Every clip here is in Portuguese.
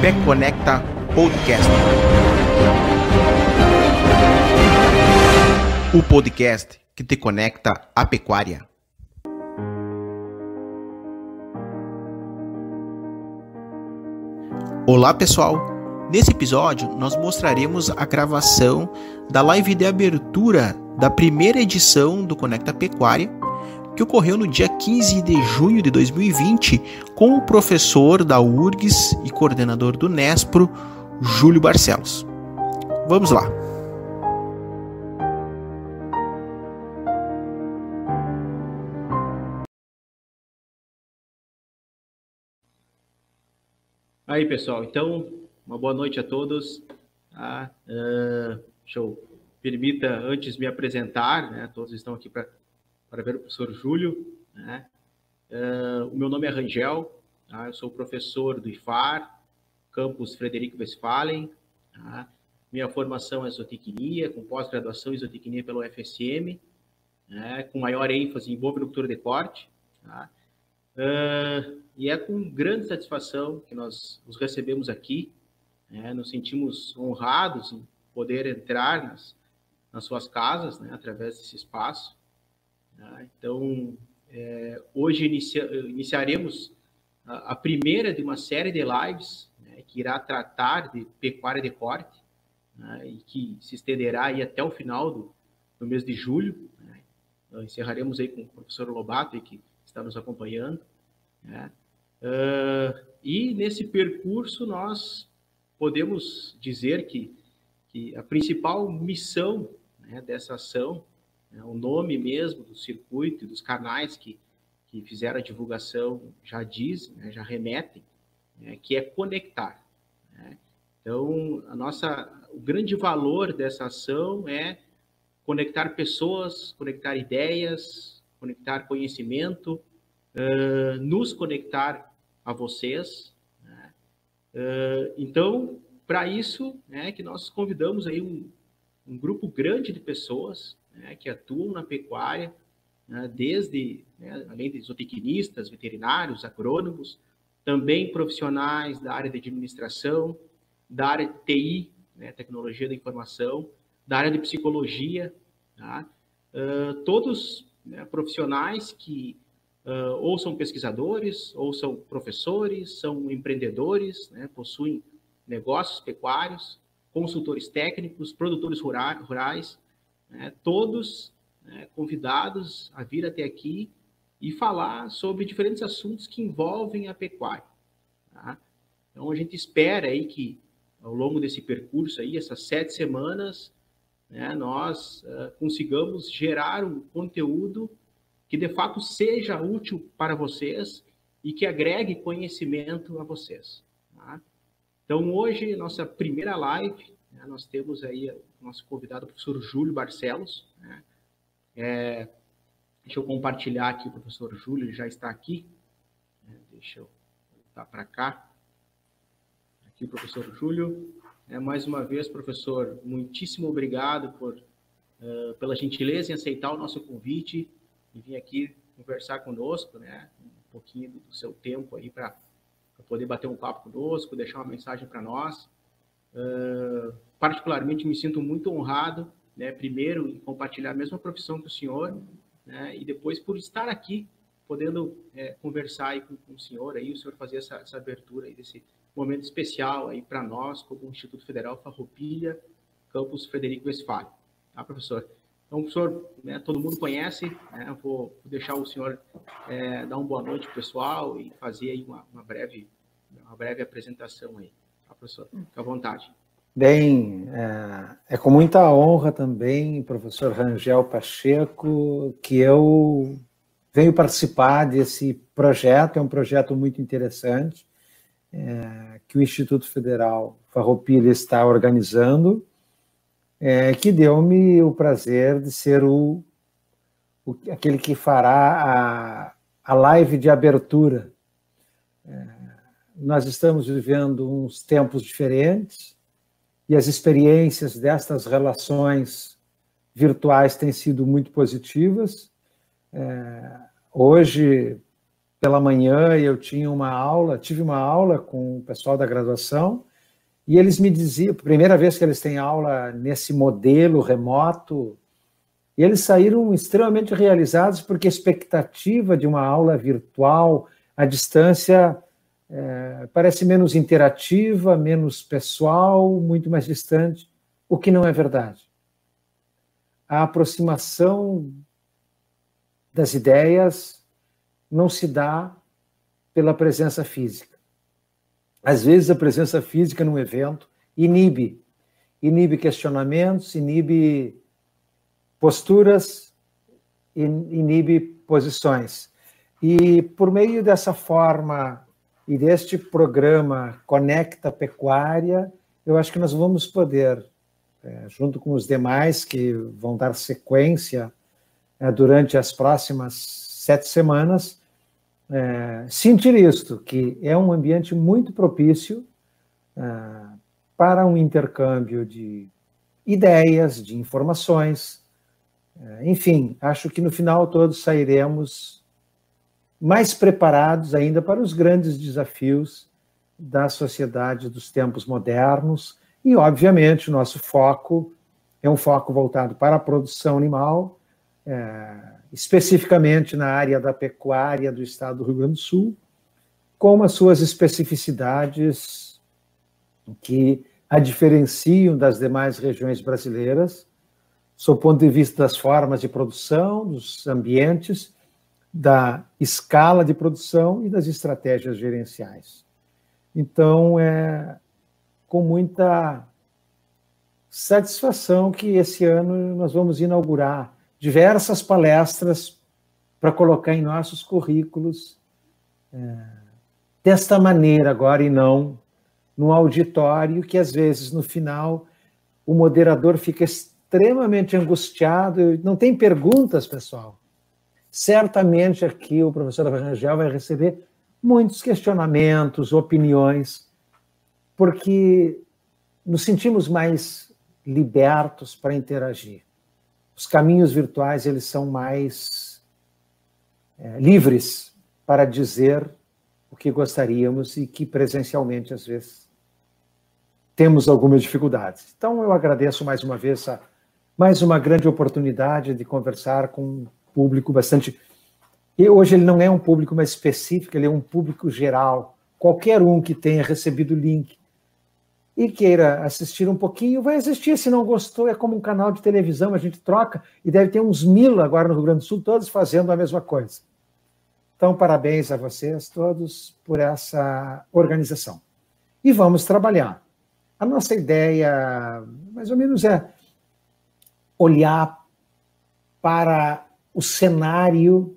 Pé Conecta Podcast. O podcast que te conecta à pecuária. Olá pessoal! Nesse episódio nós mostraremos a gravação da live de abertura da primeira edição do Conecta Pecuária que ocorreu no dia 15 de junho de 2020 com o professor da URGS e coordenador do Nespro, Júlio Barcelos. Vamos lá. Aí, pessoal, então, uma boa noite a todos. Ah, uh, show. Permita, antes me apresentar, né, todos estão aqui para para ver o professor Júlio. Né? Uh, o meu nome é Rangel, tá? eu sou professor do IFAR, campus Frederico Westphalen. Tá? Minha formação é zootecnia, com pós-graduação em zootecnia pelo UFSM, né? com maior ênfase em bovinocultura de corte. Tá? Uh, e é com grande satisfação que nós nos recebemos aqui, né? nos sentimos honrados em poder entrar nas, nas suas casas, né? através desse espaço. Tá? Então, é, hoje inicia, iniciaremos a, a, primeira de uma série de lives né, que irá tratar de pecuária de corte né, e que se estenderá aí até o final do, do mês de julho. Né? Então, encerraremos aí com o professor Lobato, aí, que está nos acompanhando. Né? Uh, e nesse percurso nós podemos dizer que, que a principal missão né, dessa ação né? O nome mesmo do circuito e dos canais que, que fizeram a divulgação já dizem, né? já remetem, né? que é conectar. Né? Então, a nossa, o grande valor dessa ação é conectar pessoas, conectar ideias, conectar conhecimento, uh, nos conectar a vocês. Né? Uh, então, para isso, né, que nós convidamos aí um, um grupo grande de pessoas né, que atuam na pecuária, né, desde, né, além de zootecnistas, veterinários, agrônomos, também profissionais da área de administração, da área de TI, né, tecnologia da informação, da área de psicologia, tá? uh, todos né, profissionais que uh, ou são pesquisadores, ou são professores, são empreendedores, né, possuem negócios pecuários, consultores técnicos, produtores rurais, né, todos né, convidados a vir até aqui e falar sobre diferentes assuntos que envolvem a pecuária. Tá? Então a gente espera aí que ao longo desse percurso aí, essas sete semanas, né, nós uh, consigamos gerar um conteúdo que de fato seja útil para vocês e que agregue conhecimento a vocês. Tá? Então hoje nossa primeira live? Nós temos aí o nosso convidado, o professor Júlio Barcelos. Né? É, deixa eu compartilhar aqui, o professor Júlio já está aqui. É, deixa eu voltar para cá. Aqui o professor Júlio. É, mais uma vez, professor, muitíssimo obrigado por, uh, pela gentileza em aceitar o nosso convite e vir aqui conversar conosco, né? Um pouquinho do seu tempo aí para poder bater um papo conosco, deixar uma mensagem para nós. Uh, particularmente me sinto muito honrado, né, primeiro em compartilhar a mesma profissão que o senhor, né, e depois por estar aqui, podendo é, conversar com, com, o senhor, aí, o senhor fazer essa, essa abertura aí desse momento especial aí para nós, como Instituto Federal Farroupilha, Campus Frederico Westphalen. Tá, professor? Então, professor, né, todo mundo conhece, né, vou, deixar o senhor é, dar uma boa noite para o pessoal e fazer aí uma, uma, breve, uma breve apresentação aí professor. Fique à vontade. Bem, é, é, com muita honra também, professor Rangel Pacheco, que eu venho participar desse projeto. É um projeto muito interessante é, que o Instituto Federal Farroupilha está organizando, é, que deu-me o prazer de ser o, o, aquele que fará a, a live de abertura. É, nós estamos vivendo uns tempos diferentes e as experiências destas relações virtuais têm sido muito positivas. É, hoje, pela manhã eu tinha uma aula, tive uma aula com o pessoal da graduação, e eles me diziam, primeira vez que eles têm aula nesse modelo remoto, e eles saíram extremamente realizados porque a expectativa de uma aula virtual à distância é, parece menos interativa, menos pessoal, muito mais distante, o que não é verdade. A aproximação das ideias não se dá pela presença física. Às vezes, a presença física num evento inibe inibe questionamentos, inibe posturas, inibe posições. E por meio dessa forma e deste programa Conecta Pecuária, eu acho que nós vamos poder, é, junto com os demais que vão dar sequência é, durante as próximas sete semanas, é, sentir isto, que é um ambiente muito propício para um intercâmbio de ideias, de informações. Enfim, acho que no final todos sairemos mais preparados ainda para os grandes desafios da sociedade dos tempos modernos. E, obviamente, o nosso foco é um foco voltado para a produção animal, é, especificamente na área da pecuária do estado do Rio Grande do Sul, com as suas especificidades que a diferenciam das demais regiões brasileiras, sob o ponto de vista das formas de produção, dos ambientes da escala de produção e das estratégias gerenciais. Então, é com muita satisfação que esse ano nós vamos inaugurar diversas palestras para colocar em nossos currículos é, desta maneira agora e não no auditório que às vezes no final o moderador fica extremamente angustiado, não tem perguntas, pessoal. Certamente aqui o professor Rangel vai receber muitos questionamentos, opiniões, porque nos sentimos mais libertos para interagir. Os caminhos virtuais eles são mais é, livres para dizer o que gostaríamos e que presencialmente às vezes temos algumas dificuldades. Então eu agradeço mais uma vez a mais uma grande oportunidade de conversar com público bastante. E hoje ele não é um público mais específico, ele é um público geral. Qualquer um que tenha recebido o link e queira assistir um pouquinho, vai assistir. Se não gostou, é como um canal de televisão, a gente troca e deve ter uns mil agora no Rio Grande do Sul, todos fazendo a mesma coisa. Então, parabéns a vocês todos por essa organização. E vamos trabalhar. A nossa ideia, mais ou menos, é olhar para o cenário,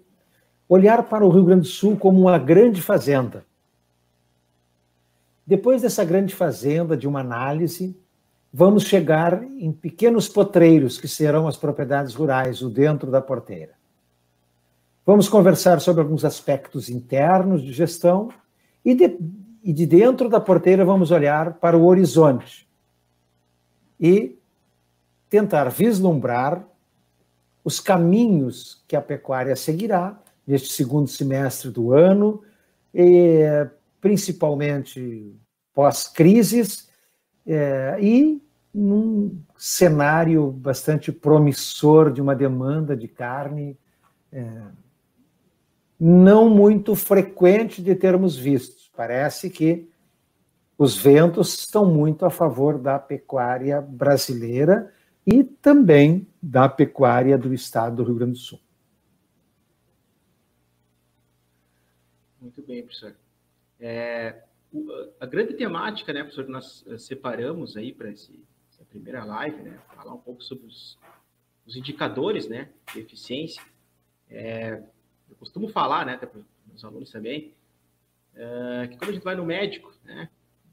olhar para o Rio Grande do Sul como uma grande fazenda. Depois dessa grande fazenda, de uma análise, vamos chegar em pequenos potreiros, que serão as propriedades rurais, o dentro da porteira. Vamos conversar sobre alguns aspectos internos de gestão e de, e de dentro da porteira vamos olhar para o horizonte e tentar vislumbrar os caminhos que a pecuária seguirá neste segundo semestre do ano, e, principalmente pós-crises, é, e num cenário bastante promissor de uma demanda de carne é, não muito frequente de termos vistos. Parece que os ventos estão muito a favor da pecuária brasileira e também da pecuária do estado do Rio Grande do Sul. Muito bem, professor. É, a grande temática, né, professor, que nós eh, separamos aí para essa primeira live, né, falar um pouco sobre os, os indicadores, né, de eficiência. É, eu costumo falar, né, para os alunos também, é, que quando a gente vai no médico, né,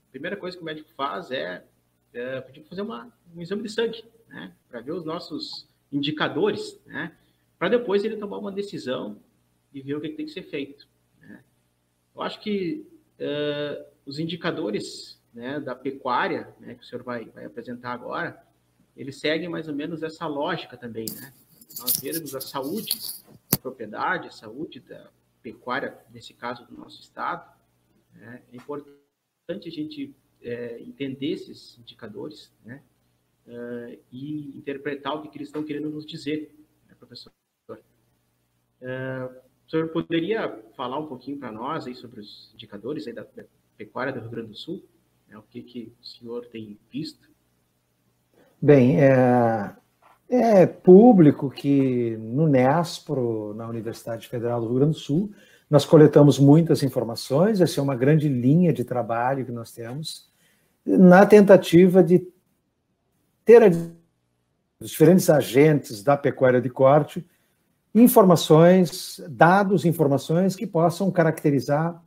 a primeira coisa que o médico faz é, é fazer uma, um exame de sangue, né, para ver os nossos indicadores, né, para depois ele tomar uma decisão e ver o que, tem que ser feito. Né. Eu acho que uh, os indicadores né, da pecuária, né, que o senhor vai, vai apresentar agora, eles seguem mais ou menos essa lógica também, né? Nós vermos a saúde da propriedade, a saúde da, pecuária, nesse caso do nosso estado, né, é importante a gente é, entender esses indicadores né, uh, e interpretar o que eles estão querendo nos dizer, né, professor. Uh, o senhor poderia falar um pouquinho para nós aí sobre os indicadores aí da, da pecuária do Rio Grande do Sul? Né, o que, que o senhor tem visto? Bem, é, é público que no NESPRO, na Universidade Federal do Rio Grande do Sul, nós coletamos muitas informações, essa é uma grande linha de trabalho que nós temos, na tentativa de ter os diferentes agentes da pecuária de corte informações, dados, informações que possam caracterizar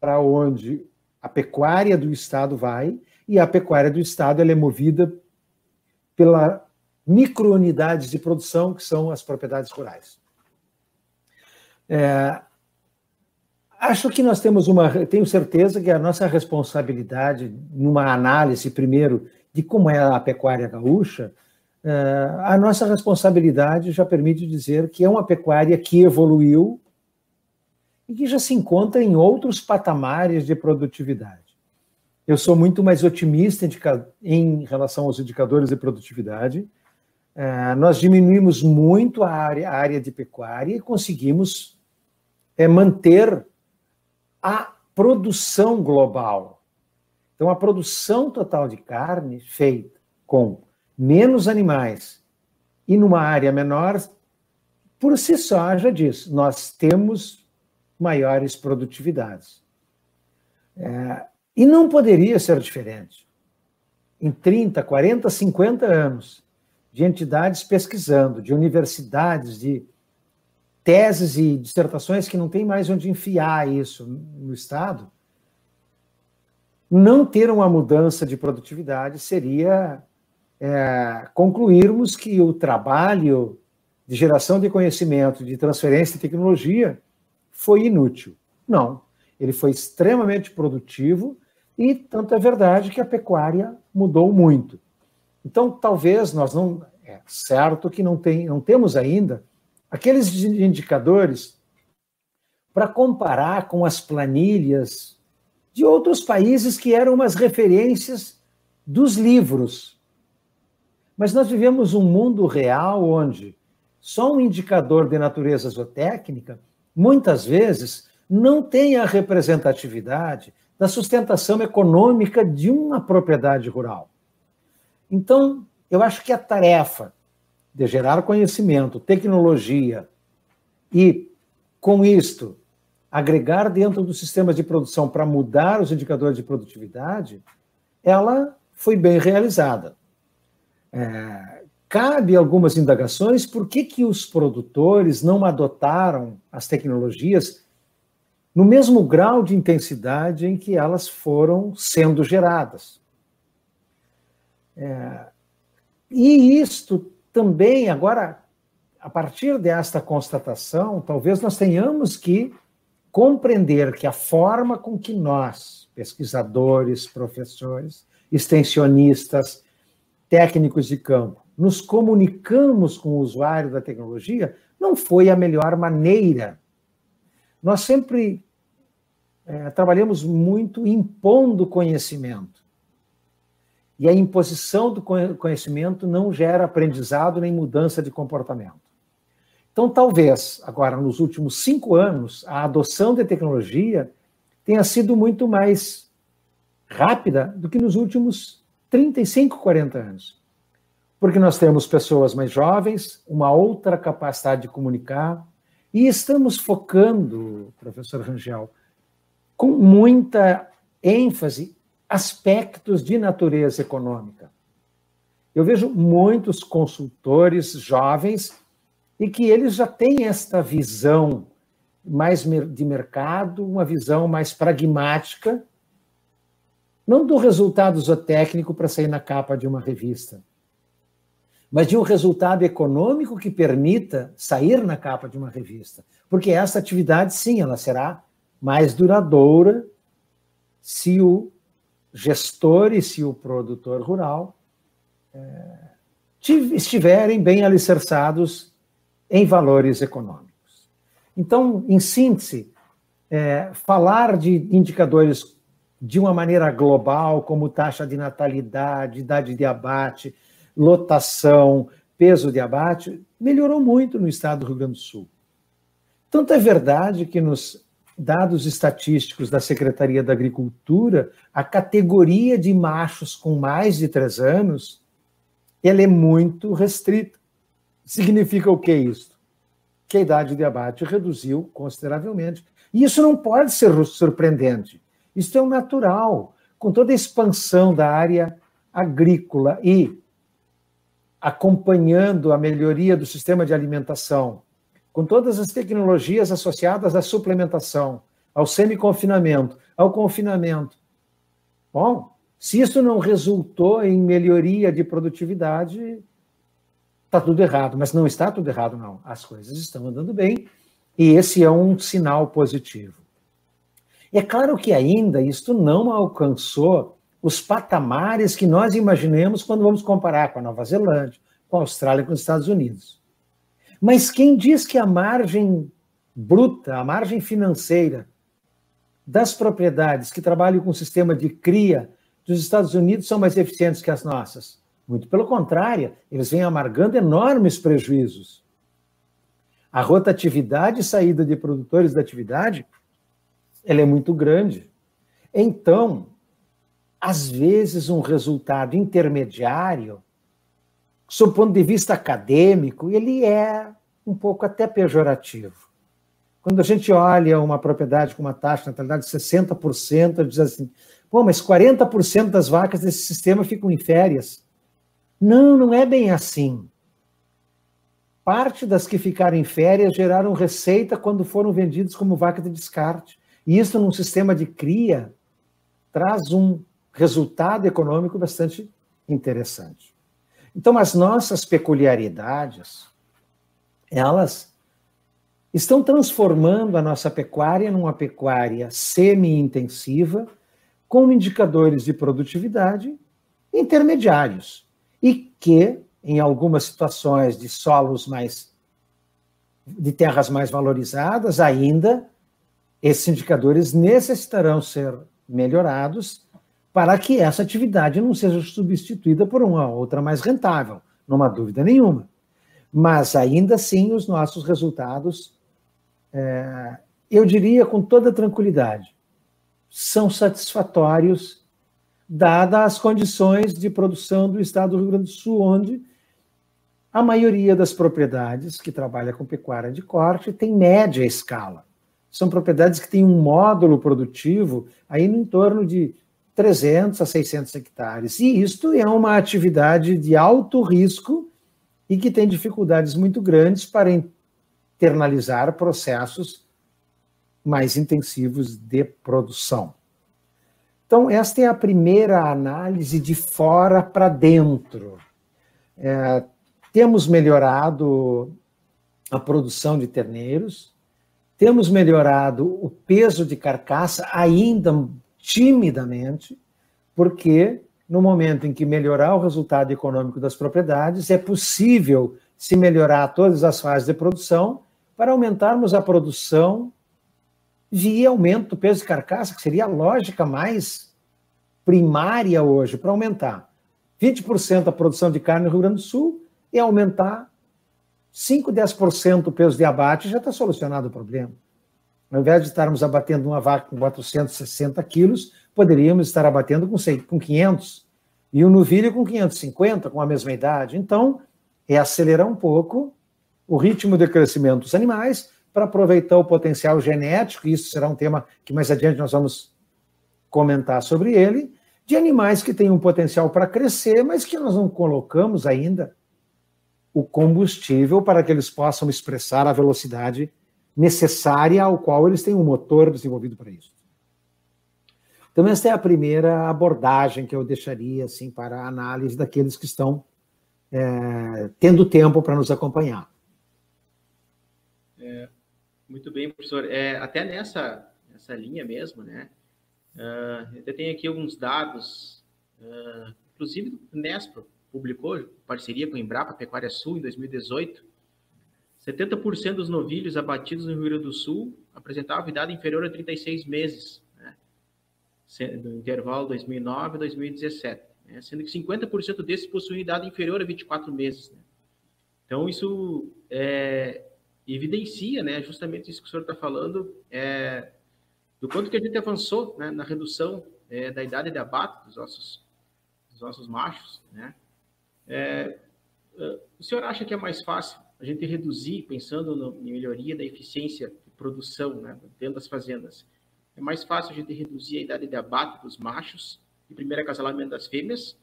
para onde a pecuária do Estado vai, e a pecuária do Estado é movida pela microunidades de produção, que são as propriedades rurais. É, acho que nós temos uma. Tenho certeza que a nossa responsabilidade, numa análise, primeiro, de como é a pecuária gaúcha, é, a nossa responsabilidade já permite dizer que é uma pecuária que evoluiu e que já se encontra em outros patamares de produtividade. Eu sou muito mais otimista em relação aos indicadores de produtividade. É, nós diminuímos muito a área, de pecuária e conseguimos é manter a produção global. Então, a produção total de carne feita com menos animais e numa área menor, por si só já diz, nós temos maiores produtividades. É, e não poderia ser diferente. Em 30, 40, 50 anos de entidades pesquisando, de universidades, de teses e dissertações que não tem mais onde enfiar isso no Estado, não ter uma mudança de produtividade seria é, concluirmos que o trabalho de geração de conhecimento, de transferência de tecnologia, foi inútil. Não, ele foi extremamente produtivo e tanto é verdade que a pecuária mudou muito. Então, talvez nós não. É certo que não, tem, não temos ainda aqueles indicadores para comparar com as planilhas de outros países que eram umas referências dos livros. Mas nós vivemos um mundo real onde só um indicador de natureza zootécnica, muitas vezes, não tem a representatividade da sustentação econômica de uma propriedade rural. Então, eu acho que a tarefa de gerar conhecimento, tecnologia e, com isto, agregar dentro dos sistemas de produção para mudar os indicadores de produtividade, ela foi bem realizada. É, cabe algumas indagações por que, que os produtores não adotaram as tecnologias no mesmo grau de intensidade em que elas foram sendo geradas. É, e isto também, agora, a partir desta constatação, talvez nós tenhamos que compreender que a forma com que nós, pesquisadores, professores, extensionistas, técnicos de campo, nos comunicamos com o usuário da tecnologia, não foi a melhor maneira. Nós sempre é, trabalhamos muito impondo conhecimento. E a imposição do conhecimento não gera aprendizado nem mudança de comportamento. Então, talvez, agora, nos últimos cinco anos, a adoção de tecnologia tenha sido muito mais rápida do que nos últimos 35, 40 anos. Porque nós temos pessoas mais jovens, uma outra capacidade de comunicar, e estamos focando, professor Rangel, com muita ênfase aspectos de natureza econômica. Eu vejo muitos consultores jovens e que eles já têm esta visão mais de mercado, uma visão mais pragmática, não do resultado zootécnico para sair na capa de uma revista, mas de um resultado econômico que permita sair na capa de uma revista. Porque essa atividade, sim, ela será mais duradoura se o gestor e o produtor rural é, estiverem bem alicerçados em valores econômicos. Então, em síntese, é, falar de indicadores de uma maneira global, como taxa de natalidade, idade de abate, lotação, peso de abate, melhorou muito no estado do Rio Grande do Sul. Tanto é verdade que nos dados estatísticos da Secretaria da Agricultura, a categoria de machos com mais de três anos, ela é muito restrita. Significa o que isso? Que a idade de abate reduziu consideravelmente. E isso não pode ser surpreendente. Isso é o natural. Com toda a expansão da área agrícola e acompanhando a melhoria do sistema de alimentação, com todas as tecnologias associadas à suplementação, ao semi-confinamento, ao confinamento. Bom, se isso não resultou em melhoria de produtividade, está tudo errado. Mas não está tudo errado, não. As coisas estão andando bem e esse é um sinal positivo. É claro que ainda isto não alcançou os patamares que nós imaginemos quando vamos comparar com a Nova Zelândia, com a Austrália, com os Estados Unidos. Mas quem diz que a margem bruta, a margem financeira das propriedades que trabalham com o sistema de cria dos Estados Unidos são mais eficientes que as nossas? Muito pelo contrário, eles vêm amargando enormes prejuízos. A rotatividade e saída de produtores da atividade ela é muito grande. Então, às vezes, um resultado intermediário sob o ponto de vista acadêmico, ele é um pouco até pejorativo. Quando a gente olha uma propriedade com uma taxa de natalidade de 60%, diz assim, pô, mas 40% das vacas desse sistema ficam em férias. Não, não é bem assim. Parte das que ficaram em férias geraram receita quando foram vendidos como vaca de descarte. E isso, num sistema de cria, traz um resultado econômico bastante interessante. Então, as nossas peculiaridades, elas estão transformando a nossa pecuária numa pecuária semi-intensiva, com indicadores de produtividade intermediários, e que, em algumas situações de solos mais. de terras mais valorizadas, ainda esses indicadores necessitarão ser melhorados para que essa atividade não seja substituída por uma outra mais rentável, não há dúvida nenhuma. Mas ainda assim, os nossos resultados, é, eu diria com toda tranquilidade, são satisfatórios, dadas as condições de produção do estado do Rio Grande do Sul, onde a maioria das propriedades que trabalha com pecuária de corte tem média escala. São propriedades que têm um módulo produtivo aí no entorno de 300 a 600 hectares. E isto é uma atividade de alto risco e que tem dificuldades muito grandes para internalizar processos mais intensivos de produção. Então, esta é a primeira análise de fora para dentro. É, temos melhorado a produção de terneiros, temos melhorado o peso de carcaça, ainda timidamente, porque no momento em que melhorar o resultado econômico das propriedades, é possível se melhorar todas as fases de produção para aumentarmos a produção via aumento do peso de carcaça, que seria a lógica mais primária hoje para aumentar 20% a produção de carne no Rio Grande do Sul e aumentar 5, 10% o peso de abate, já está solucionado o problema. Ao invés de estarmos abatendo uma vaca com 460 quilos, poderíamos estar abatendo com, com 500. E o novilho com 550, com a mesma idade. Então, é acelerar um pouco o ritmo de crescimento dos animais para aproveitar o potencial genético, e isso será um tema que mais adiante nós vamos comentar sobre ele, de animais que têm um potencial para crescer, mas que nós não colocamos ainda o combustível para que eles possam expressar a velocidade necessária ao qual eles têm um motor desenvolvido para isso. Então, essa é a primeira abordagem que eu deixaria assim, para a análise daqueles que estão é, tendo tempo para nos acompanhar. É, muito bem, professor. É, até nessa, nessa linha mesmo, né? Uh, eu tenho aqui alguns dados, uh, inclusive o Nespro publicou, parceria com a Embrapa Pecuária Sul em 2018, 70% dos novilhos abatidos no Rio Grande do Sul apresentavam idade inferior a 36 meses, né? no intervalo 2009 2017, né? sendo que 50% desses possuíam idade inferior a 24 meses. Né? Então, isso é, evidencia né, justamente isso que o senhor está falando, é, do quanto que a gente avançou né, na redução é, da idade de abate dos nossos, dos machos. Né? É, é o senhor acha que é mais fácil a gente reduzir, pensando no, em melhoria da eficiência de produção né, dentro das fazendas, é mais fácil a gente reduzir a idade de abate dos machos e primeiro acasalamento das fêmeas,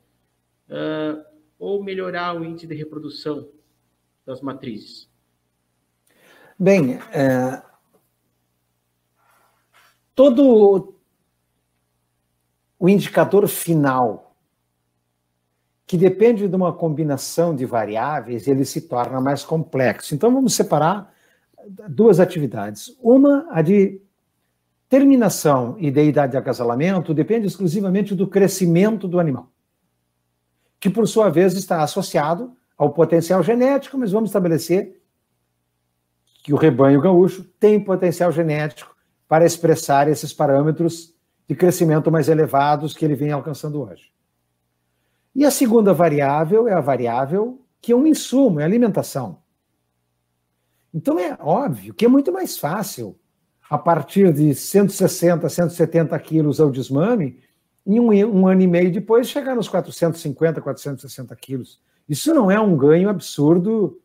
uh, ou melhorar o índice de reprodução das matrizes? Bem, é, todo o indicador final, que depende de uma combinação de variáveis, ele se torna mais complexo. Então, vamos separar duas atividades. Uma, a de terminação e de idade de acasalamento, depende exclusivamente do crescimento do animal, que, por sua vez, está associado ao potencial genético, mas vamos estabelecer que o rebanho gaúcho tem potencial genético para expressar esses parâmetros de crescimento mais elevados que ele vem alcançando hoje. E a segunda variável é a variável que é um insumo, é alimentação. Então é óbvio que é muito mais fácil, a partir de 160, 170 quilos ao desmame, em um, um ano e meio depois chegar nos 450, 460 quilos. Isso não é um ganho absurdo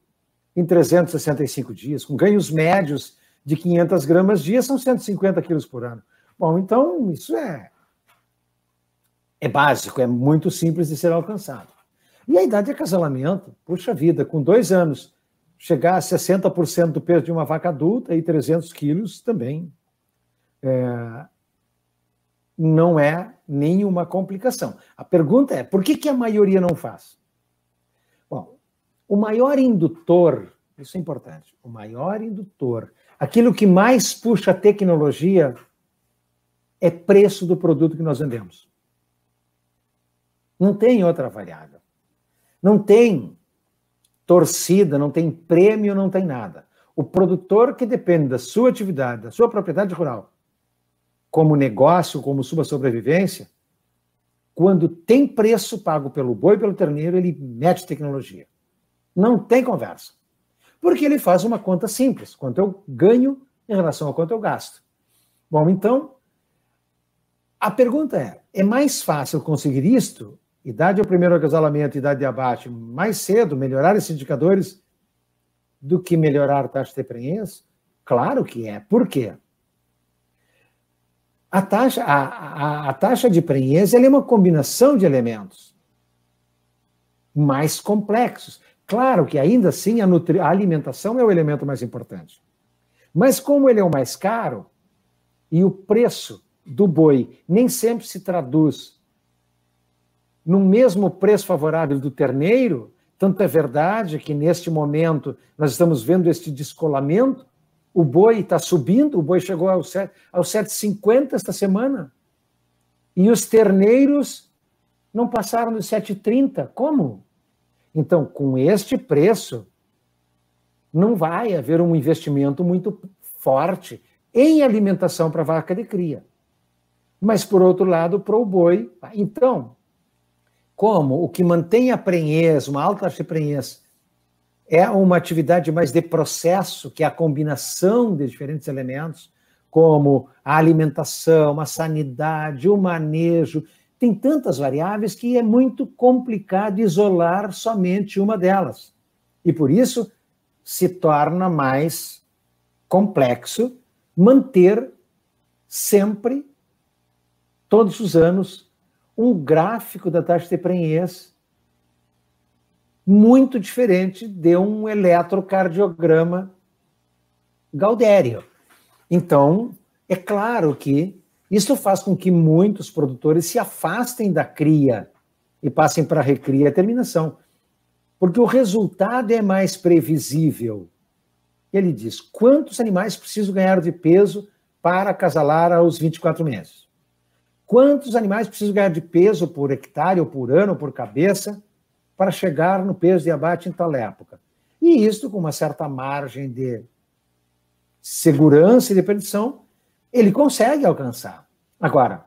em 365 dias, com ganhos médios de 500 gramas dia, são 150 quilos por ano. Bom, então isso é, é básico, é muito simples de ser alcançado. E a idade de acasalamento, puxa vida, com dois anos, chegar a 60% do peso de uma vaca adulta e 300 quilos também é, não é nenhuma complicação. A pergunta é, por que, que a maioria não faz? Bom, o maior indutor, isso é importante, o maior indutor, aquilo que mais puxa a tecnologia é preço do produto que nós vendemos. Não tem outra variável. Não tem torcida, não tem prêmio, não tem nada. O produtor que depende da sua atividade, da sua propriedade rural, como negócio, como sua sobrevivência, quando tem preço pago pelo boi pelo terneiro, ele mete tecnologia. Não tem conversa. Porque ele faz uma conta simples: quanto eu ganho em relação a quanto eu gasto. Bom, então, a pergunta é: é mais fácil conseguir isto, idade ao primeiro acasalamento, idade de abate, mais cedo, melhorar esses indicadores, do que melhorar a taxa de prenhez? Claro que é. Por quê? A taxa, a, a, a taxa de prenhez é uma combinação de elementos mais complexos. Claro que ainda assim a, nutri... a alimentação é o elemento mais importante. Mas como ele é o mais caro e o preço do boi nem sempre se traduz no mesmo preço favorável do terneiro, tanto é verdade que neste momento nós estamos vendo este descolamento, o boi está subindo, o boi chegou aos 7,50 esta semana, e os terneiros não passaram dos 7,30. Como? Então, com este preço, não vai haver um investimento muito forte em alimentação para vaca de cria mas por outro lado, para o boi. Então, como o que mantém a prenhez, uma alta taxa de prenhez, é uma atividade mais de processo, que é a combinação de diferentes elementos, como a alimentação, a sanidade, o manejo, tem tantas variáveis que é muito complicado isolar somente uma delas. E por isso se torna mais complexo manter sempre todos os anos, um gráfico da taxa de prenhez muito diferente de um eletrocardiograma gaudério. Então, é claro que isso faz com que muitos produtores se afastem da cria e passem para a recria e terminação, porque o resultado é mais previsível. Ele diz: quantos animais preciso ganhar de peso para acasalar aos 24 meses? Quantos animais precisam ganhar de peso por hectare, ou por ano, ou por cabeça, para chegar no peso de abate em tal época? E isso, com uma certa margem de segurança e de predição, ele consegue alcançar. Agora,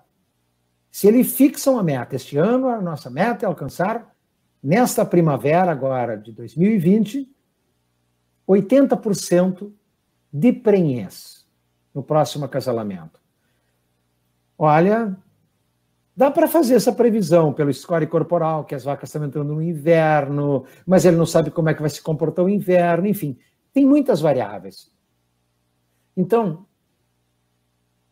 se ele fixa uma meta, este ano a nossa meta é alcançar, nesta primavera agora de 2020, 80% de prenhez no próximo acasalamento. Olha, dá para fazer essa previsão pelo score corporal, que as vacas estão entrando no inverno, mas ele não sabe como é que vai se comportar o inverno, enfim, tem muitas variáveis. Então,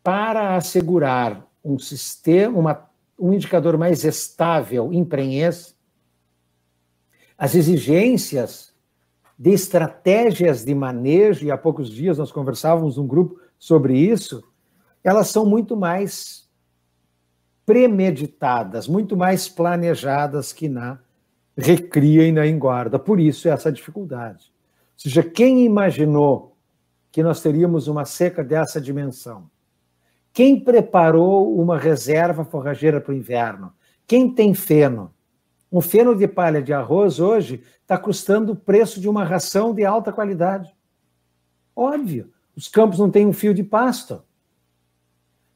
para assegurar um sistema, uma, um indicador mais estável em prenhez, as exigências de estratégias de manejo, e há poucos dias nós conversávamos num grupo sobre isso, elas são muito mais premeditadas, muito mais planejadas que na recria e na engorda. Por isso essa dificuldade. Ou seja, quem imaginou que nós teríamos uma seca dessa dimensão? Quem preparou uma reserva forrageira para o inverno? Quem tem feno? Um feno de palha de arroz hoje está custando o preço de uma ração de alta qualidade. Óbvio, os campos não têm um fio de pasto.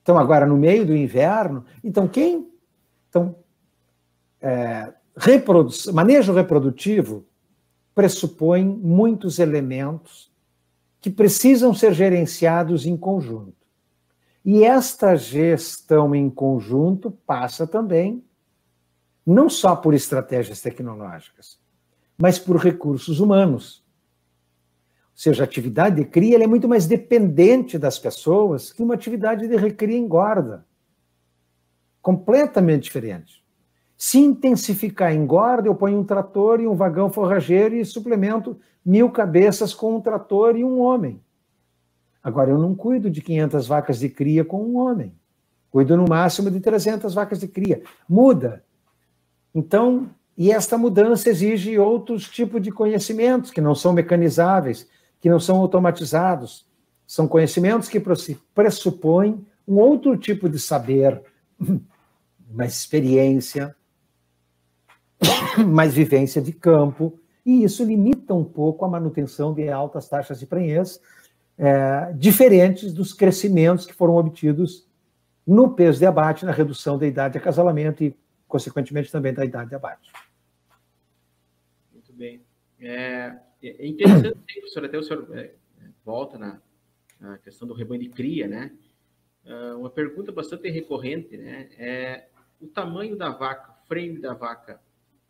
Então, agora, no meio do inverno, então quem. Então, é, reprodu manejo reprodutivo pressupõe muitos elementos que precisam ser gerenciados em conjunto. E esta gestão em conjunto passa também não só por estratégias tecnológicas, mas por recursos humanos. Seja, a atividade de cria é muito mais dependente das pessoas que uma atividade de recria engorda. Completamente diferente. Se intensificar engorda, eu ponho um trator e um vagão forrageiro e suplemento mil cabeças com um trator e um homem. Agora, eu não cuido de 500 vacas de cria com um homem. Cuido no máximo de 300 vacas de cria. Muda. Então, e esta mudança exige outros tipos de conhecimentos que não são mecanizáveis, que não são automatizados. São conhecimentos que pressupõem um outro tipo de saber, mais experiência, mais vivência de campo, e isso limita um pouco a manutenção de altas taxas de prenhez, é, diferentes dos crescimentos que foram obtidos no peso de abate, na redução da idade de acasalamento e consequentemente também da idade de abate. Muito bem. É, é interessante, professor, até o senhor é, volta na, na, questão do rebanho de cria, né? Uh, uma pergunta bastante recorrente, né? É o tamanho da vaca, o frame da vaca,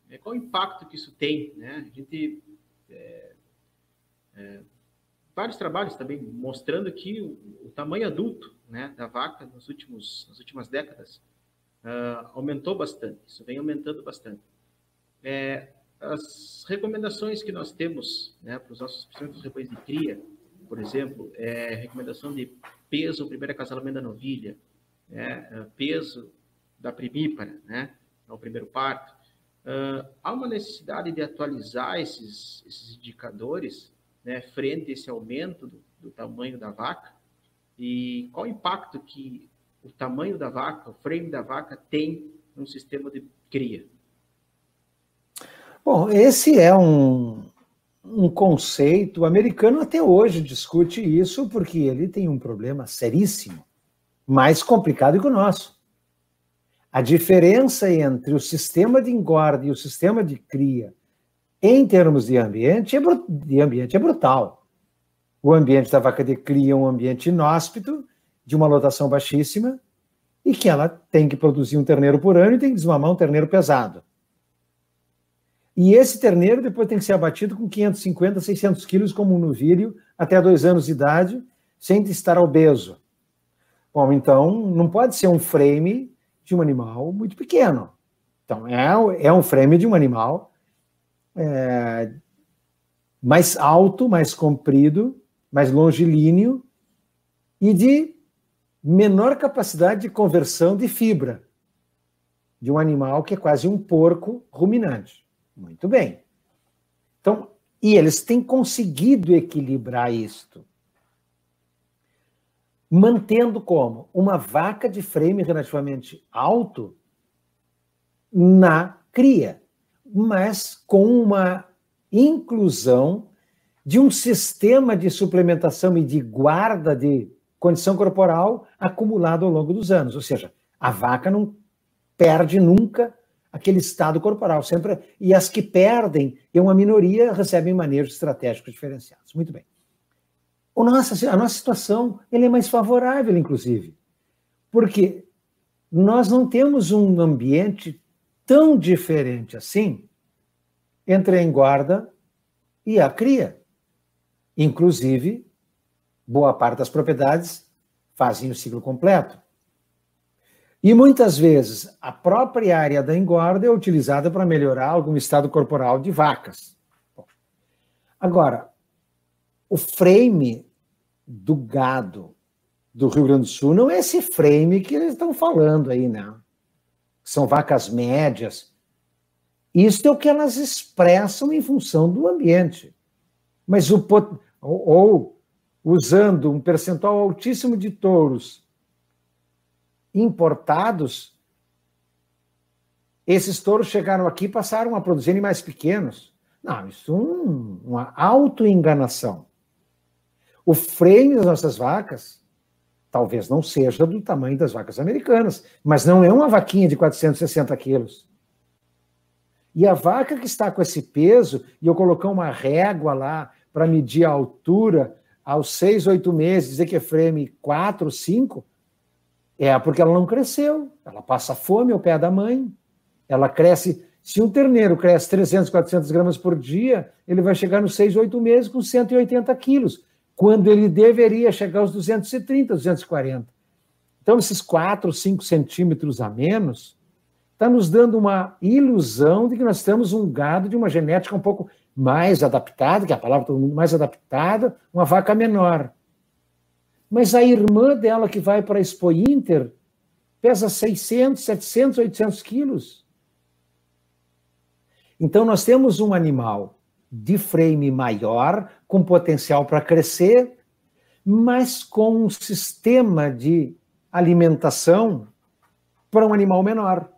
né? qual o impacto que isso tem, né? A gente é, é, vários trabalhos também mostrando que o, o, tamanho adulto, né, da vaca nos últimos nas últimas décadas uh, aumentou bastante, isso vem aumentando bastante. É, as recomendações que nós temos né, para os nossos principalmente rebanhos de cria, por exemplo, é recomendação de peso primeiro acasalamento da novilha, né, é, peso da primípara, né, ao primeiro parto. Uh, há uma necessidade de atualizar esses, esses indicadores né, frente a esse aumento do, do tamanho da vaca e qual o impacto que o tamanho da vaca, o frame da vaca tem no sistema de cria? Bom, esse é um, um conceito. O americano até hoje discute isso porque ele tem um problema seríssimo, mais complicado que o nosso. A diferença entre o sistema de engorda e o sistema de cria em termos de ambiente é, de ambiente é brutal. O ambiente da vaca de cria é um ambiente inóspito, de uma lotação baixíssima, e que ela tem que produzir um terneiro por ano e tem que desmamar um terneiro pesado. E esse terneiro depois tem que ser abatido com 550, 600 quilos como um novilho até dois anos de idade, sem estar obeso. Bom, então não pode ser um frame de um animal muito pequeno. Então é, é um frame de um animal é, mais alto, mais comprido, mais longilíneo e de menor capacidade de conversão de fibra de um animal que é quase um porco ruminante. Muito bem. Então, e eles têm conseguido equilibrar isto. Mantendo como? Uma vaca de frame relativamente alto na cria, mas com uma inclusão de um sistema de suplementação e de guarda de condição corporal acumulado ao longo dos anos. Ou seja, a vaca não perde nunca aquele estado corporal, sempre e as que perdem, e uma minoria recebem manejos estratégicos diferenciados. Muito bem. O a nossa situação ele é mais favorável, inclusive, porque nós não temos um ambiente tão diferente assim entre a engorda e a cria. Inclusive, boa parte das propriedades fazem o ciclo completo. E muitas vezes a própria área da engorda é utilizada para melhorar algum estado corporal de vacas. Agora, o frame do gado do Rio Grande do Sul não é esse frame que eles estão falando aí, né? São vacas médias. Isso é o que elas expressam em função do ambiente. Mas o ou, ou usando um percentual altíssimo de touros importados, esses touros chegaram aqui e passaram a produzir animais pequenos. Não, isso é um, uma autoenganação. O frame das nossas vacas talvez não seja do tamanho das vacas americanas, mas não é uma vaquinha de 460 quilos. E a vaca que está com esse peso, e eu colocar uma régua lá para medir a altura aos seis, oito meses, dizer que é frame 4, 5, é porque ela não cresceu. Ela passa fome ao pé da mãe. Ela cresce. Se um terneiro cresce 300, 400 gramas por dia, ele vai chegar nos 6, 8 meses com 180 quilos, quando ele deveria chegar aos 230, 240. Então, esses 4, 5 centímetros a menos está nos dando uma ilusão de que nós temos um gado de uma genética um pouco mais adaptada, que é a palavra todo mundo mais adaptada, uma vaca menor. Mas a irmã dela que vai para a Expo Inter pesa 600, 700, 800 quilos. Então nós temos um animal de frame maior, com potencial para crescer, mas com um sistema de alimentação para um animal menor.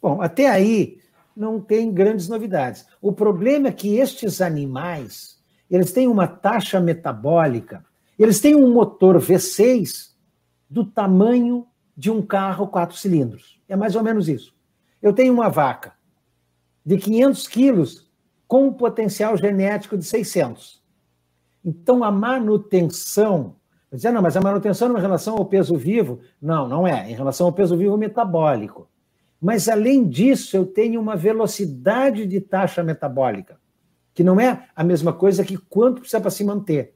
Bom, até aí não tem grandes novidades. O problema é que estes animais, eles têm uma taxa metabólica eles têm um motor V6 do tamanho de um carro quatro cilindros. É mais ou menos isso. Eu tenho uma vaca de 500 quilos com um potencial genético de 600. Então, a manutenção. Dizer, não, mas a manutenção em relação ao peso vivo. Não, não é. Em relação ao peso vivo metabólico. Mas, além disso, eu tenho uma velocidade de taxa metabólica, que não é a mesma coisa que quanto precisa para se manter.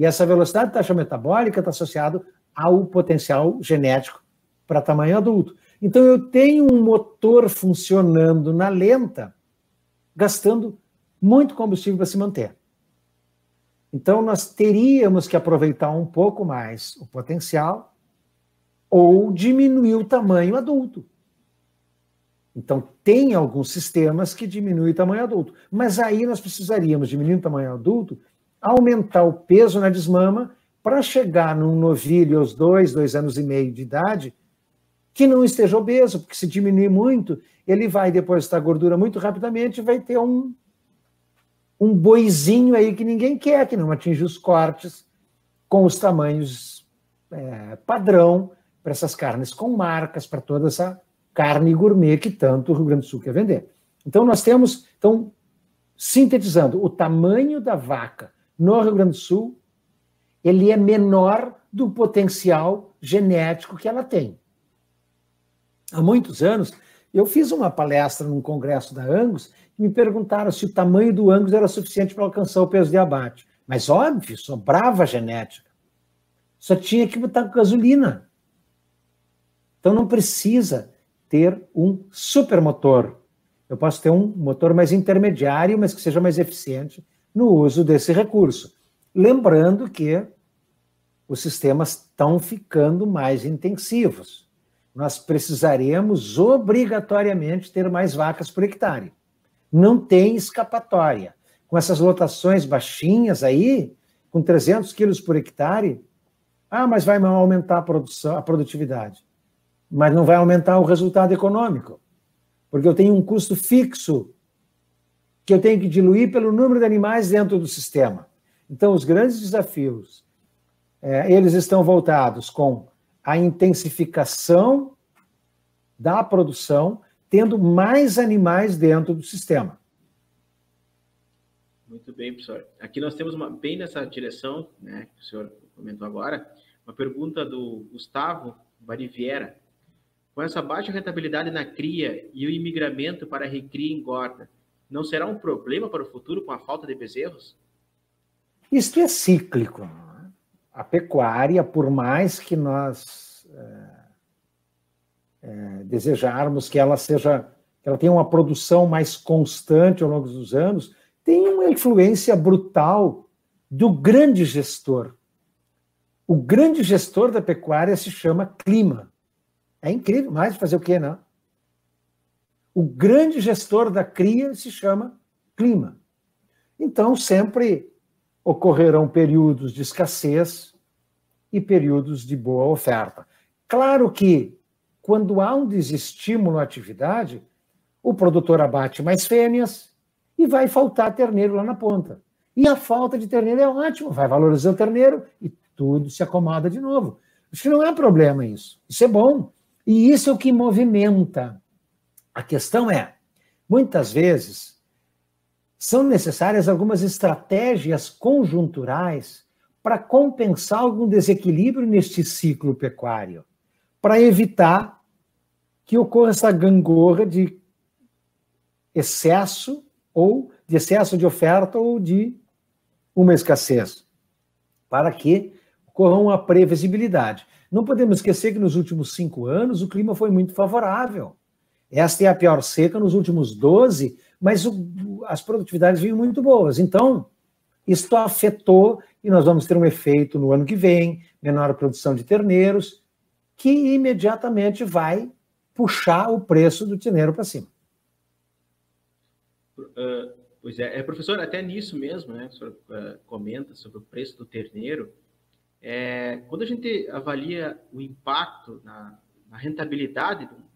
E essa velocidade de taxa metabólica está associado ao potencial genético para tamanho adulto. Então eu tenho um motor funcionando na lenta, gastando muito combustível para se manter. Então nós teríamos que aproveitar um pouco mais o potencial ou diminuir o tamanho adulto. Então, tem alguns sistemas que diminuem o tamanho adulto. Mas aí nós precisaríamos diminuir o tamanho adulto aumentar o peso na desmama para chegar num novilho aos dois, dois anos e meio de idade, que não esteja obeso, porque se diminuir muito, ele vai depositar gordura muito rapidamente e vai ter um, um boizinho aí que ninguém quer, que não atinge os cortes com os tamanhos é, padrão para essas carnes com marcas, para toda essa carne gourmet que tanto o Rio Grande do Sul quer vender. Então, nós temos, então, sintetizando, o tamanho da vaca no Rio Grande do Sul, ele é menor do potencial genético que ela tem. Há muitos anos, eu fiz uma palestra num congresso da Angus e me perguntaram se o tamanho do Angus era suficiente para alcançar o peso de abate. Mas óbvio, sobrava genética. Só tinha que botar gasolina. Então não precisa ter um supermotor. Eu posso ter um motor mais intermediário, mas que seja mais eficiente no uso desse recurso. Lembrando que os sistemas estão ficando mais intensivos. Nós precisaremos obrigatoriamente ter mais vacas por hectare. Não tem escapatória. Com essas lotações baixinhas aí, com 300 quilos por hectare, ah, mas vai aumentar a produção, a produtividade. Mas não vai aumentar o resultado econômico, porque eu tenho um custo fixo que eu tenho que diluir pelo número de animais dentro do sistema. Então, os grandes desafios, é, eles estão voltados com a intensificação da produção, tendo mais animais dentro do sistema. Muito bem, professor. Aqui nós temos uma, bem nessa direção, né, que o senhor comentou agora, uma pergunta do Gustavo Bariviera. Com essa baixa rentabilidade na cria e o imigramento para recria engorda, não será um problema para o futuro com a falta de bezerros? Isto é cíclico. A pecuária, por mais que nós é, é, desejarmos que ela seja, que ela tenha uma produção mais constante ao longo dos anos, tem uma influência brutal do grande gestor. O grande gestor da pecuária se chama clima. É incrível, mas fazer o quê, não? O grande gestor da cria se chama clima. Então, sempre ocorrerão períodos de escassez e períodos de boa oferta. Claro que, quando há um desestímulo à atividade, o produtor abate mais fêmeas e vai faltar terneiro lá na ponta. E a falta de terneiro é ótimo, vai valorizar o terneiro e tudo se acomoda de novo. Que não é problema isso. Isso é bom. E isso é o que movimenta. A questão é, muitas vezes, são necessárias algumas estratégias conjunturais para compensar algum desequilíbrio neste ciclo pecuário, para evitar que ocorra essa gangorra de excesso ou de excesso de oferta ou de uma escassez, para que ocorra uma previsibilidade. Não podemos esquecer que nos últimos cinco anos o clima foi muito favorável. Esta é a pior seca nos últimos 12, mas o, as produtividades vinham muito boas. Então, isto afetou e nós vamos ter um efeito no ano que vem, menor produção de terneiros, que imediatamente vai puxar o preço do terneiro para cima. Uh, pois é, é, professor, até nisso mesmo, né? O senhor uh, comenta sobre o preço do terneiro. É, quando a gente avalia o impacto na, na rentabilidade do,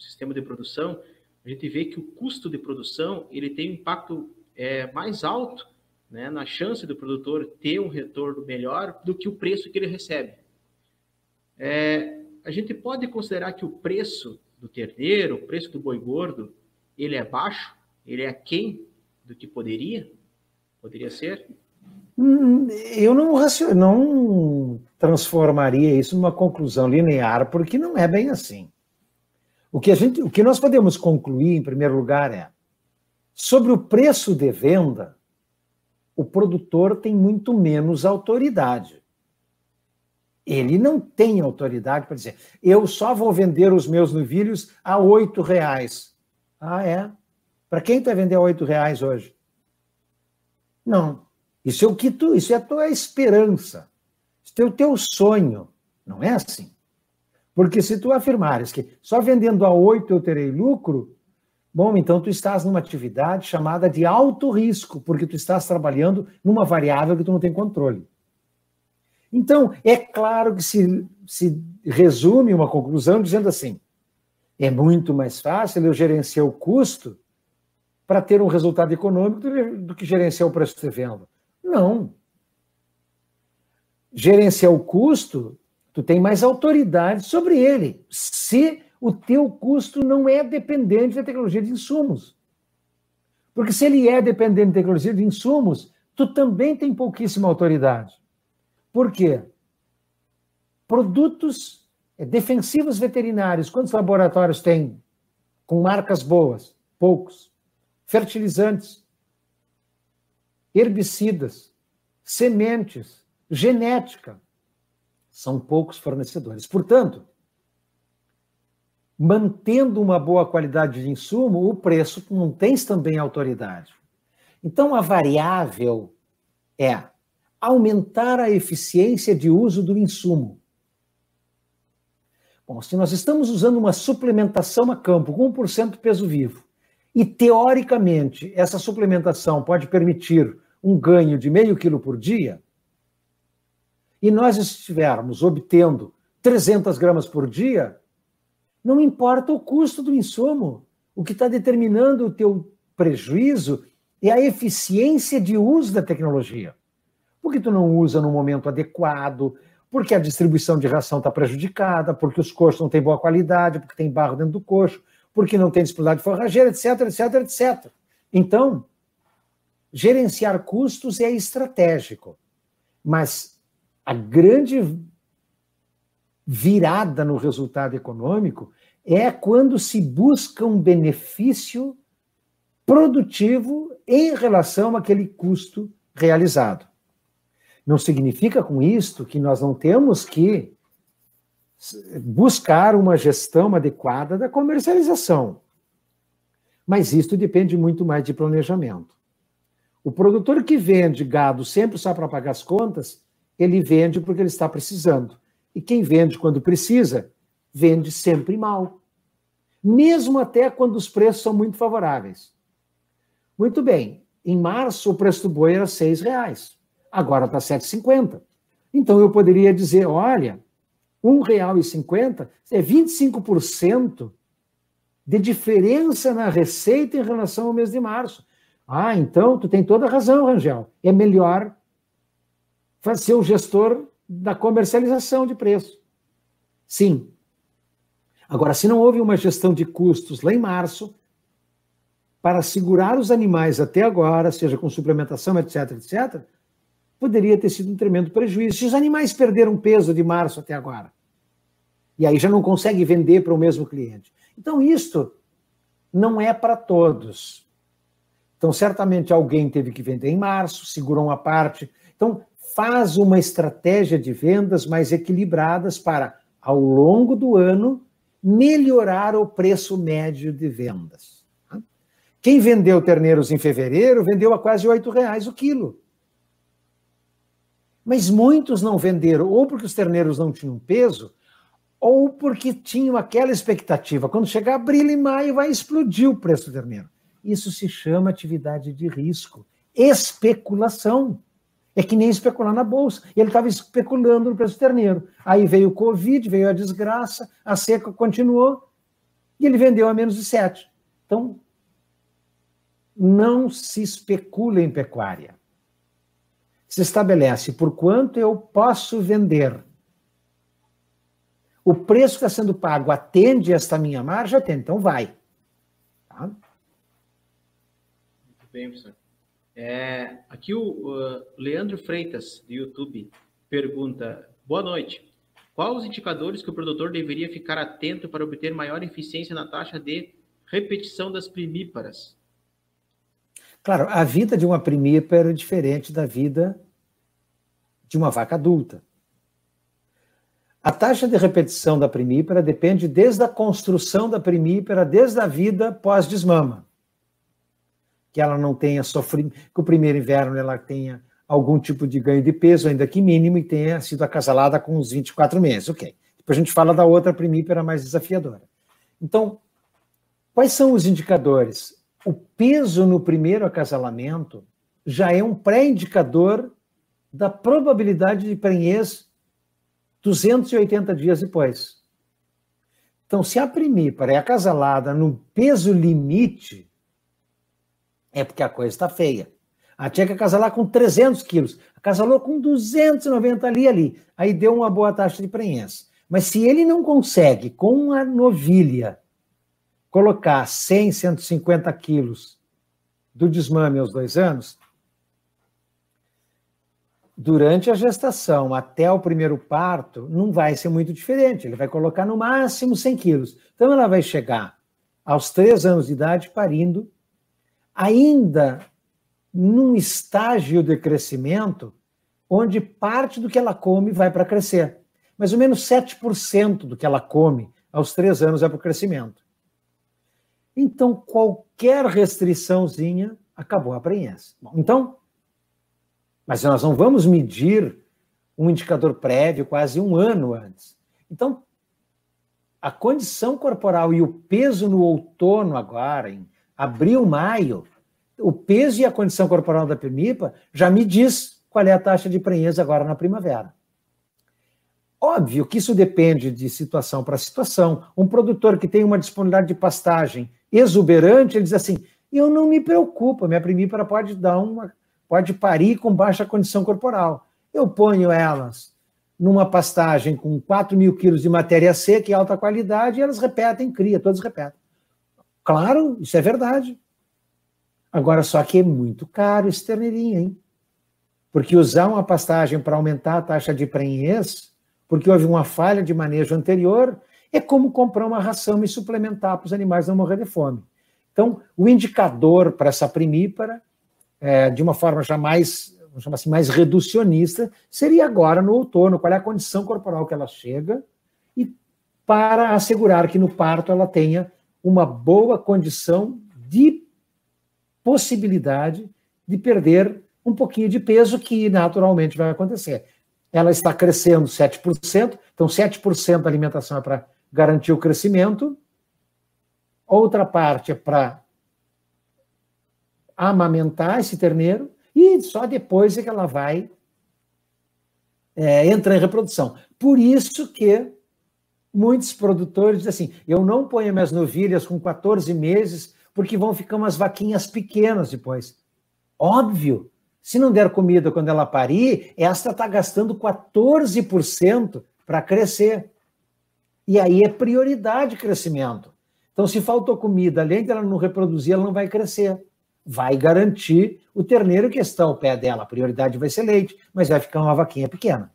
sistema de produção, a gente vê que o custo de produção ele tem um impacto é, mais alto né, na chance do produtor ter um retorno melhor do que o preço que ele recebe. É, a gente pode considerar que o preço do terneiro, o preço do boi gordo, ele é baixo, ele é aquém do que poderia? Poderia ser? Hum, eu não, não transformaria isso numa conclusão linear, porque não é bem assim. O que, a gente, o que nós podemos concluir, em primeiro lugar, é sobre o preço de venda, o produtor tem muito menos autoridade. Ele não tem autoridade para dizer, eu só vou vender os meus novilhos a oito reais. Ah, é? Para quem vai vender a oito reais hoje? Não. Isso é o que tu, isso é a tua esperança. Isso é o teu sonho. Não é assim. Porque se tu afirmares que só vendendo a oito eu terei lucro, bom, então tu estás numa atividade chamada de alto risco, porque tu estás trabalhando numa variável que tu não tem controle. Então, é claro que se, se resume uma conclusão dizendo assim: é muito mais fácil eu gerenciar o custo para ter um resultado econômico do que gerenciar o preço de venda. Não. Gerenciar o custo, tu tem mais autoridade sobre ele, se o teu custo não é dependente da tecnologia de insumos. Porque se ele é dependente da tecnologia de insumos, tu também tem pouquíssima autoridade. Por quê? Produtos é, defensivos veterinários, quantos laboratórios tem com marcas boas? Poucos. Fertilizantes, herbicidas, sementes, genética. São poucos fornecedores. Portanto, mantendo uma boa qualidade de insumo, o preço não tem também autoridade. Então, a variável é aumentar a eficiência de uso do insumo. Bom, se nós estamos usando uma suplementação a campo com 1% peso vivo, e teoricamente essa suplementação pode permitir um ganho de meio quilo por dia, e nós estivermos obtendo 300 gramas por dia, não importa o custo do insumo. O que está determinando o teu prejuízo é a eficiência de uso da tecnologia. Porque tu não usa no momento adequado, porque a distribuição de ração está prejudicada, porque os coxos não têm boa qualidade, porque tem barro dentro do coxo, porque não tem disponibilidade forrageira, etc, etc, etc. Então, gerenciar custos é estratégico, mas a grande virada no resultado econômico é quando se busca um benefício produtivo em relação àquele custo realizado. Não significa com isto que nós não temos que buscar uma gestão adequada da comercialização. Mas isto depende muito mais de planejamento. O produtor que vende gado sempre só para pagar as contas, ele vende porque ele está precisando. E quem vende quando precisa, vende sempre mal. Mesmo até quando os preços são muito favoráveis. Muito bem, em março o preço do boi era R$ reais agora está 7,50. Então eu poderia dizer, olha, R$ 1,50 é 25% de diferença na receita em relação ao mês de março. Ah, então tu tem toda a razão, Rangel. É melhor ser o gestor da comercialização de preço. Sim. Agora, se não houve uma gestão de custos lá em março, para segurar os animais até agora, seja com suplementação, etc., etc., poderia ter sido um tremendo prejuízo. Se os animais perderam peso de março até agora, e aí já não consegue vender para o mesmo cliente. Então, isto não é para todos. Então, certamente alguém teve que vender em março, segurou uma parte. Então, faz uma estratégia de vendas mais equilibradas para, ao longo do ano, melhorar o preço médio de vendas. Quem vendeu terneiros em fevereiro vendeu a quase R$ reais o quilo. Mas muitos não venderam, ou porque os terneiros não tinham peso, ou porque tinham aquela expectativa. Quando chegar abril e maio, vai explodir o preço do terneiro. Isso se chama atividade de risco, especulação. É que nem especular na bolsa. Ele estava especulando no preço terneiro. Aí veio o Covid, veio a desgraça, a seca continuou, e ele vendeu a menos de 7. Então, não se especula em pecuária se estabelece por quanto eu posso vender. O preço que está sendo pago atende esta minha margem? Atende, então vai. Tá? Muito bem, professor. É, aqui o Leandro Freitas, do YouTube, pergunta: Boa noite. Quais os indicadores que o produtor deveria ficar atento para obter maior eficiência na taxa de repetição das primíparas? Claro, a vida de uma primípara é diferente da vida de uma vaca adulta. A taxa de repetição da primípara depende desde a construção da primípara, desde a vida pós-desmama. Que ela não tenha sofrido, que o primeiro inverno ela tenha algum tipo de ganho de peso, ainda que mínimo, e tenha sido acasalada com uns 24 meses. Ok. Depois a gente fala da outra primípara mais desafiadora. Então, quais são os indicadores? o peso no primeiro acasalamento já é um pré-indicador da probabilidade de prenhez 280 dias depois. Então, se a primípara é acasalada no peso limite, é porque a coisa está feia. A tinha que acasalar com 300 quilos, acasalou com 290 ali ali, aí deu uma boa taxa de prenhez. Mas se ele não consegue, com a novilha, colocar 100, 150 quilos do desmame aos dois anos, durante a gestação até o primeiro parto, não vai ser muito diferente. Ele vai colocar no máximo 100 quilos. Então, ela vai chegar aos três anos de idade parindo, ainda num estágio de crescimento onde parte do que ela come vai para crescer. Mais ou menos 7% do que ela come aos três anos é para o crescimento. Então, qualquer restriçãozinha acabou a prenhez. Bom, então, mas nós não vamos medir um indicador prévio quase um ano antes. Então, a condição corporal e o peso no outono agora, em abril, maio, o peso e a condição corporal da pemipa já me diz qual é a taxa de prenhez agora na primavera. Óbvio que isso depende de situação para situação. Um produtor que tem uma disponibilidade de pastagem exuberante, ele diz assim: eu não me preocupo, minha primípara pode dar uma, pode parir com baixa condição corporal. Eu ponho elas numa pastagem com 4 mil quilos de matéria seca e alta qualidade, e elas repetem, cria, todos repetem. Claro, isso é verdade. Agora, só que é muito caro esse terneirinho, hein? Porque usar uma pastagem para aumentar a taxa de prenhez, porque houve uma falha de manejo anterior, é como comprar uma ração e suplementar para os animais não morrer de fome. Então, o indicador para essa primípara, é, de uma forma já mais vamos chamar assim, mais reducionista, seria agora no outono, qual é a condição corporal que ela chega, e para assegurar que no parto ela tenha uma boa condição de possibilidade de perder um pouquinho de peso, que naturalmente vai acontecer. Ela está crescendo 7%, então 7% da alimentação é para garantir o crescimento, outra parte é para amamentar esse terneiro, e só depois é que ela vai é, entrar em reprodução. Por isso que muitos produtores dizem assim: eu não ponho minhas novilhas com 14 meses, porque vão ficar umas vaquinhas pequenas depois. Óbvio, se não der comida quando ela parir, esta está gastando 14% para crescer. E aí é prioridade crescimento. Então, se faltou comida, além dela não reproduzir, ela não vai crescer vai garantir o terneiro que está ao pé dela. A prioridade vai ser leite, mas vai ficar uma vaquinha pequena.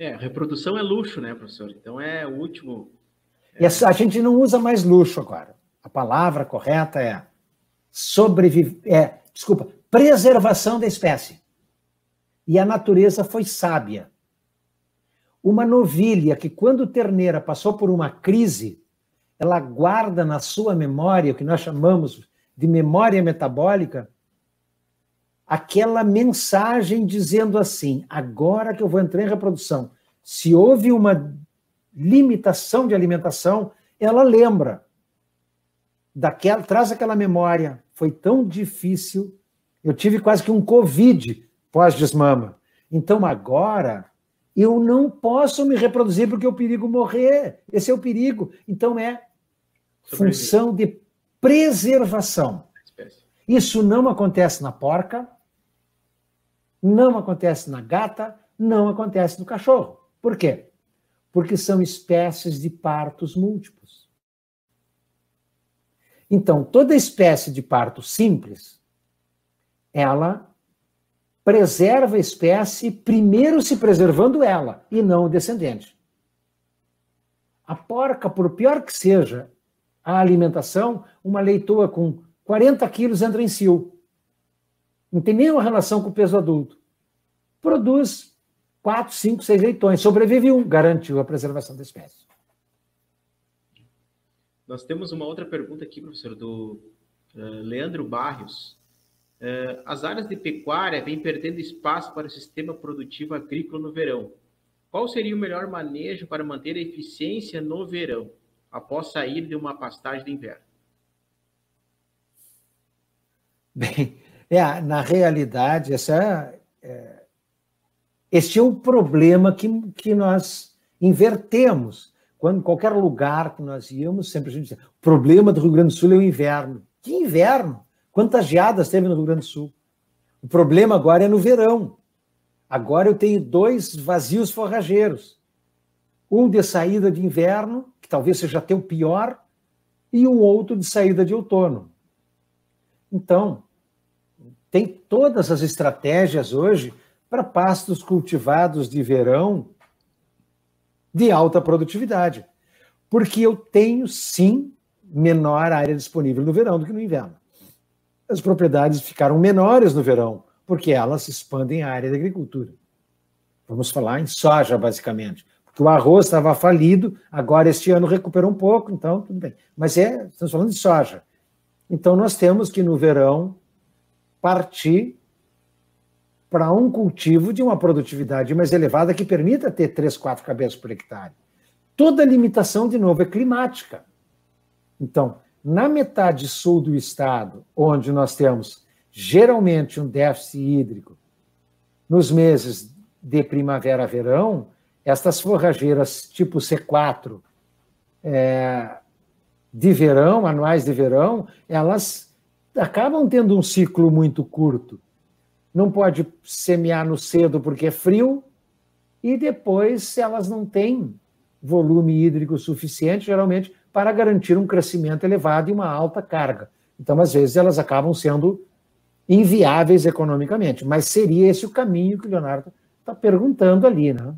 É, reprodução é luxo, né, professor? Então é o último. É... a gente não usa mais luxo agora. A palavra correta é sobreviver. É, desculpa, preservação da espécie. E a natureza foi sábia. Uma novilha que, quando terneira passou por uma crise, ela guarda na sua memória o que nós chamamos de memória metabólica, aquela mensagem dizendo assim: agora que eu vou entrar em reprodução, se houve uma limitação de alimentação, ela lembra daquela, traz aquela memória. Foi tão difícil, eu tive quase que um covid pós-desmama. Então agora eu não posso me reproduzir porque o perigo morrer. Esse é o perigo. Então é função de preservação. Isso não acontece na porca, não acontece na gata, não acontece no cachorro. Por quê? Porque são espécies de partos múltiplos. Então, toda espécie de parto simples, ela preserva a espécie primeiro se preservando ela e não o descendente. A porca, por pior que seja a alimentação, uma leitoa com 40 quilos entra em cio. Não tem nenhuma relação com o peso adulto. Produz 4, 5, 6 leitões. Sobrevive um, garantiu a preservação da espécie. Nós temos uma outra pergunta aqui, professor, do uh, Leandro Barrios. Uh, as áreas de pecuária vêm perdendo espaço para o sistema produtivo agrícola no verão. Qual seria o melhor manejo para manter a eficiência no verão? após sair de uma pastagem de inverno? Bem, é, na realidade, essa é, este é o problema que, que nós invertemos. Quando qualquer lugar que nós íamos, sempre a gente dizia, o problema do Rio Grande do Sul é o inverno. Que inverno? Quantas geadas teve no Rio Grande do Sul? O problema agora é no verão. Agora eu tenho dois vazios forrageiros. Um de saída de inverno talvez seja até o pior, e um outro de saída de outono. Então, tem todas as estratégias hoje para pastos cultivados de verão de alta produtividade. Porque eu tenho, sim, menor área disponível no verão do que no inverno. As propriedades ficaram menores no verão, porque elas expandem a área da agricultura. Vamos falar em soja, basicamente que o arroz estava falido, agora este ano recuperou um pouco, então tudo bem. Mas é, estamos falando de soja. Então nós temos que no verão partir para um cultivo de uma produtividade mais elevada que permita ter três, quatro cabeças por hectare. Toda limitação, de novo, é climática. Então, na metade sul do estado, onde nós temos geralmente um déficit hídrico nos meses de primavera-verão, estas forrageiras tipo C4, é, de verão, anuais de verão, elas acabam tendo um ciclo muito curto. Não pode semear no cedo porque é frio, e depois elas não têm volume hídrico suficiente, geralmente, para garantir um crescimento elevado e uma alta carga. Então, às vezes, elas acabam sendo inviáveis economicamente. Mas seria esse o caminho que o Leonardo está perguntando ali, né?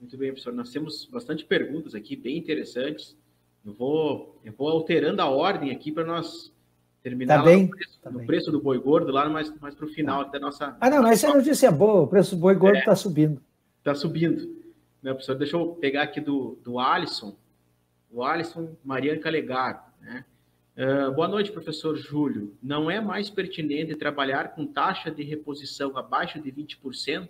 Muito bem, professor. Nós temos bastante perguntas aqui, bem interessantes. Eu vou, eu vou alterando a ordem aqui para nós terminar tá bem, no, preço, tá no bem. preço, do boi gordo, lá mais, mais para o final tá. da nossa. Ah, não, mas essa notícia é boa, o preço do boi gordo está é, subindo. Está subindo. Né, professor? Deixa eu pegar aqui do, do Alisson, o Alisson Mariana Calegar. Né? Uh, boa noite, professor Júlio. Não é mais pertinente trabalhar com taxa de reposição abaixo de 20%?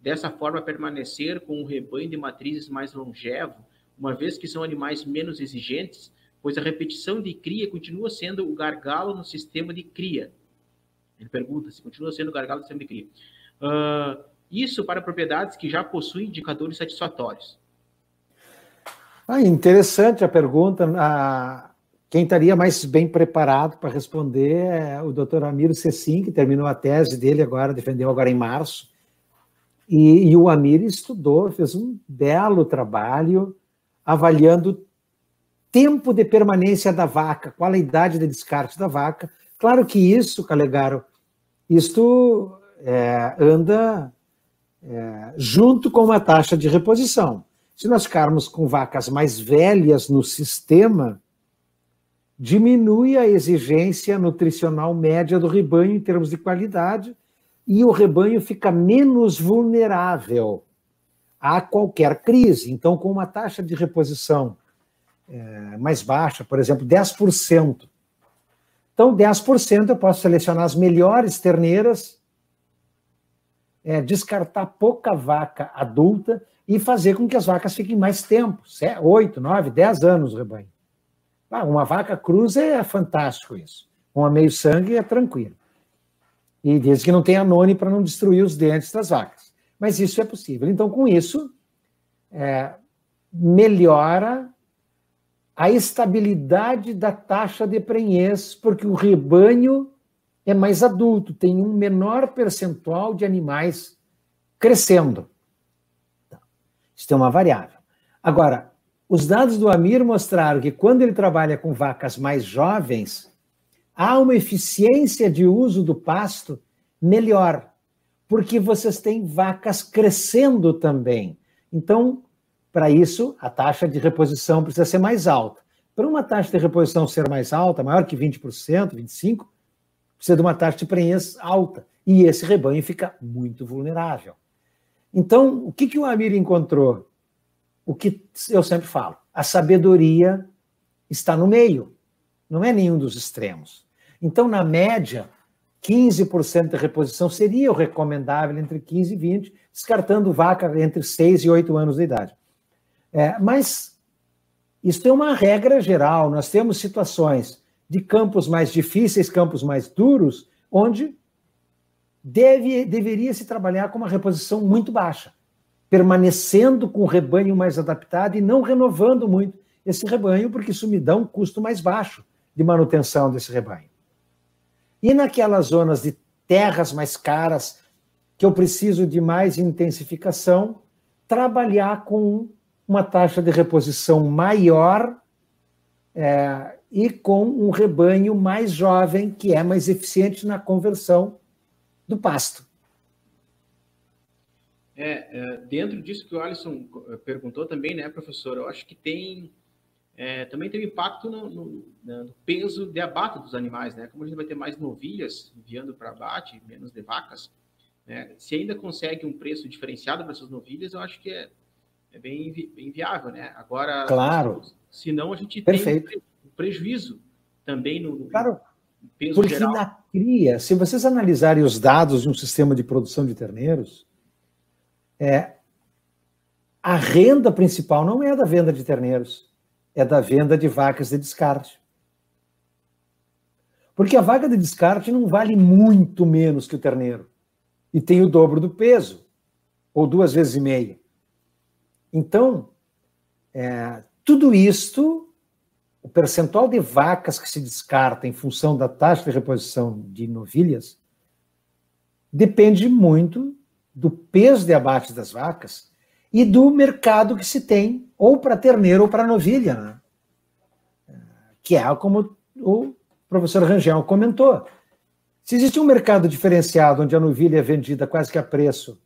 Dessa forma, permanecer com um rebanho de matrizes mais longevo, uma vez que são animais menos exigentes, pois a repetição de cria continua sendo o gargalo no sistema de cria. Ele pergunta se continua sendo o gargalo no sistema de cria. Uh, isso para propriedades que já possuem indicadores satisfatórios. Ah, interessante a pergunta. Ah, quem estaria mais bem preparado para responder é o doutor Amiro Cecim, que terminou a tese dele agora, defendeu agora em março. E, e o Amir estudou, fez um belo trabalho avaliando tempo de permanência da vaca, qual a idade de descarte da vaca. Claro que isso, Calegaro, isto é, anda é, junto com uma taxa de reposição. Se nós ficarmos com vacas mais velhas no sistema, diminui a exigência nutricional média do rebanho em termos de qualidade e o rebanho fica menos vulnerável a qualquer crise. Então, com uma taxa de reposição é, mais baixa, por exemplo, 10%. Então, 10% eu posso selecionar as melhores terneiras é, descartar pouca vaca adulta e fazer com que as vacas fiquem mais tempo, 8, 9, 10 anos rebanho. Ah, uma vaca cruz é fantástico isso. Uma meio sangue é tranquilo. E diz que não tem anone para não destruir os dentes das vacas. Mas isso é possível. Então, com isso, é, melhora a estabilidade da taxa de prenhez, porque o rebanho é mais adulto, tem um menor percentual de animais crescendo. Isso é uma variável. Agora, os dados do Amir mostraram que quando ele trabalha com vacas mais jovens, há uma eficiência de uso do pasto melhor, porque vocês têm vacas crescendo também. Então, para isso, a taxa de reposição precisa ser mais alta. Para uma taxa de reposição ser mais alta, maior que 20%, 25%, precisa de uma taxa de prenhez alta. E esse rebanho fica muito vulnerável. Então, o que, que o Amir encontrou? O que eu sempre falo: a sabedoria está no meio, não é nenhum dos extremos. Então, na média, 15% de reposição seria o recomendável entre 15 e 20, descartando vaca entre 6 e 8 anos de idade. É, mas isso é uma regra geral. Nós temos situações de campos mais difíceis, campos mais duros, onde deve, deveria se trabalhar com uma reposição muito baixa, permanecendo com o rebanho mais adaptado e não renovando muito esse rebanho, porque isso me dá um custo mais baixo de manutenção desse rebanho. E naquelas zonas de terras mais caras, que eu preciso de mais intensificação, trabalhar com uma taxa de reposição maior é, e com um rebanho mais jovem, que é mais eficiente na conversão do pasto. É, é, dentro disso que o Alisson eh, perguntou também, né, professor, eu acho que tem é, também tem um impacto no, no, no, peso de abate dos animais, né? Como a gente vai ter mais novilhas enviando para abate, menos de vacas, né? Se ainda consegue um preço diferenciado para essas novilhas, eu acho que é, é bem, bem viável, né? Agora, claro. se não, a gente Perfeito. tem prejuízo também no, claro, peso porque geral. na cria, se vocês analisarem os dados de um sistema de produção de terneiros, é, a renda principal não é da venda de terneiros, é da venda de vacas de descarte. Porque a vaca de descarte não vale muito menos que o terneiro. E tem o dobro do peso, ou duas vezes e meia. Então, é, tudo isto o percentual de vacas que se descarta em função da taxa de reposição de novilhas depende muito do peso de abate das vacas e do mercado que se tem, ou para terneiro ou para novilha, né? que é como o professor Rangel comentou. Se existe um mercado diferenciado onde a novilha é vendida quase que a preço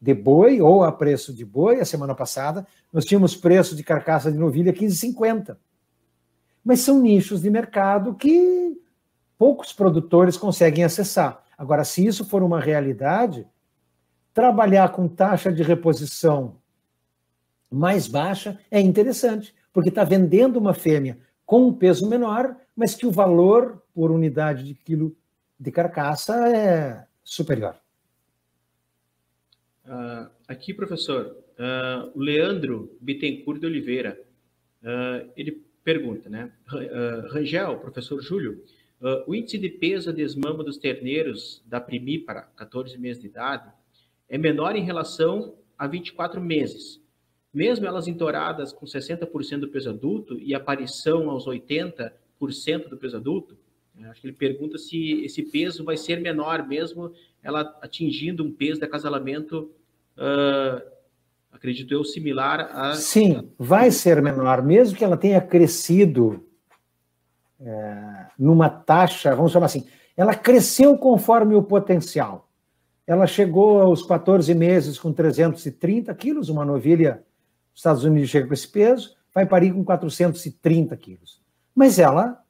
de boi ou a preço de boi, a semana passada, nós tínhamos preço de carcaça de novilha 15,50. Mas são nichos de mercado que poucos produtores conseguem acessar. Agora, se isso for uma realidade, trabalhar com taxa de reposição mais baixa é interessante, porque está vendendo uma fêmea com um peso menor, mas que o valor por unidade de quilo de carcaça é superior. Uh, aqui, professor, uh, o Leandro Bittencourt de Oliveira, uh, ele pergunta, né? Rangel, professor Júlio, o índice de peso a desmama dos terneiros da primípara, 14 meses de idade, é menor em relação a 24 meses. Mesmo elas entoradas com 60% do peso adulto e aparição aos 80% do peso adulto, né, acho que ele pergunta se esse peso vai ser menor, mesmo ela atingindo um peso de acasalamento, uh, acredito eu, similar a. Sim, vai ser menor, mesmo que ela tenha crescido é, numa taxa, vamos chamar assim, ela cresceu conforme o potencial. Ela chegou aos 14 meses com 330 quilos, uma novilha dos Estados Unidos chega com esse peso, vai parir com 430 quilos. Mas ela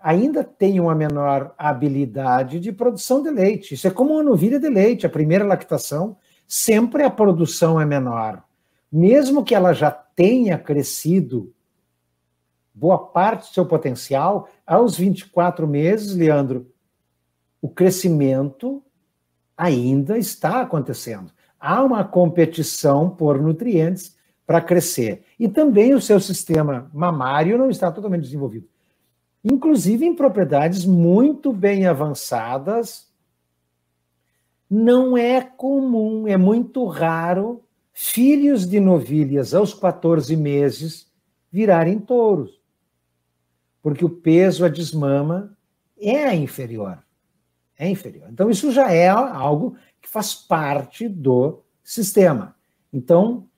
ainda tem uma menor habilidade de produção de leite. Isso é como uma novilha de leite. A primeira lactação, sempre a produção é menor. Mesmo que ela já tenha crescido boa parte do seu potencial, aos 24 meses, Leandro, o crescimento ainda está acontecendo. Há uma competição por nutrientes para crescer. E também o seu sistema mamário não está totalmente desenvolvido. Inclusive em propriedades muito bem avançadas, não é comum, é muito raro filhos de novilhas aos 14 meses virarem touros. Porque o peso a desmama é inferior é inferior. Então, isso já é algo que faz parte do sistema. Então,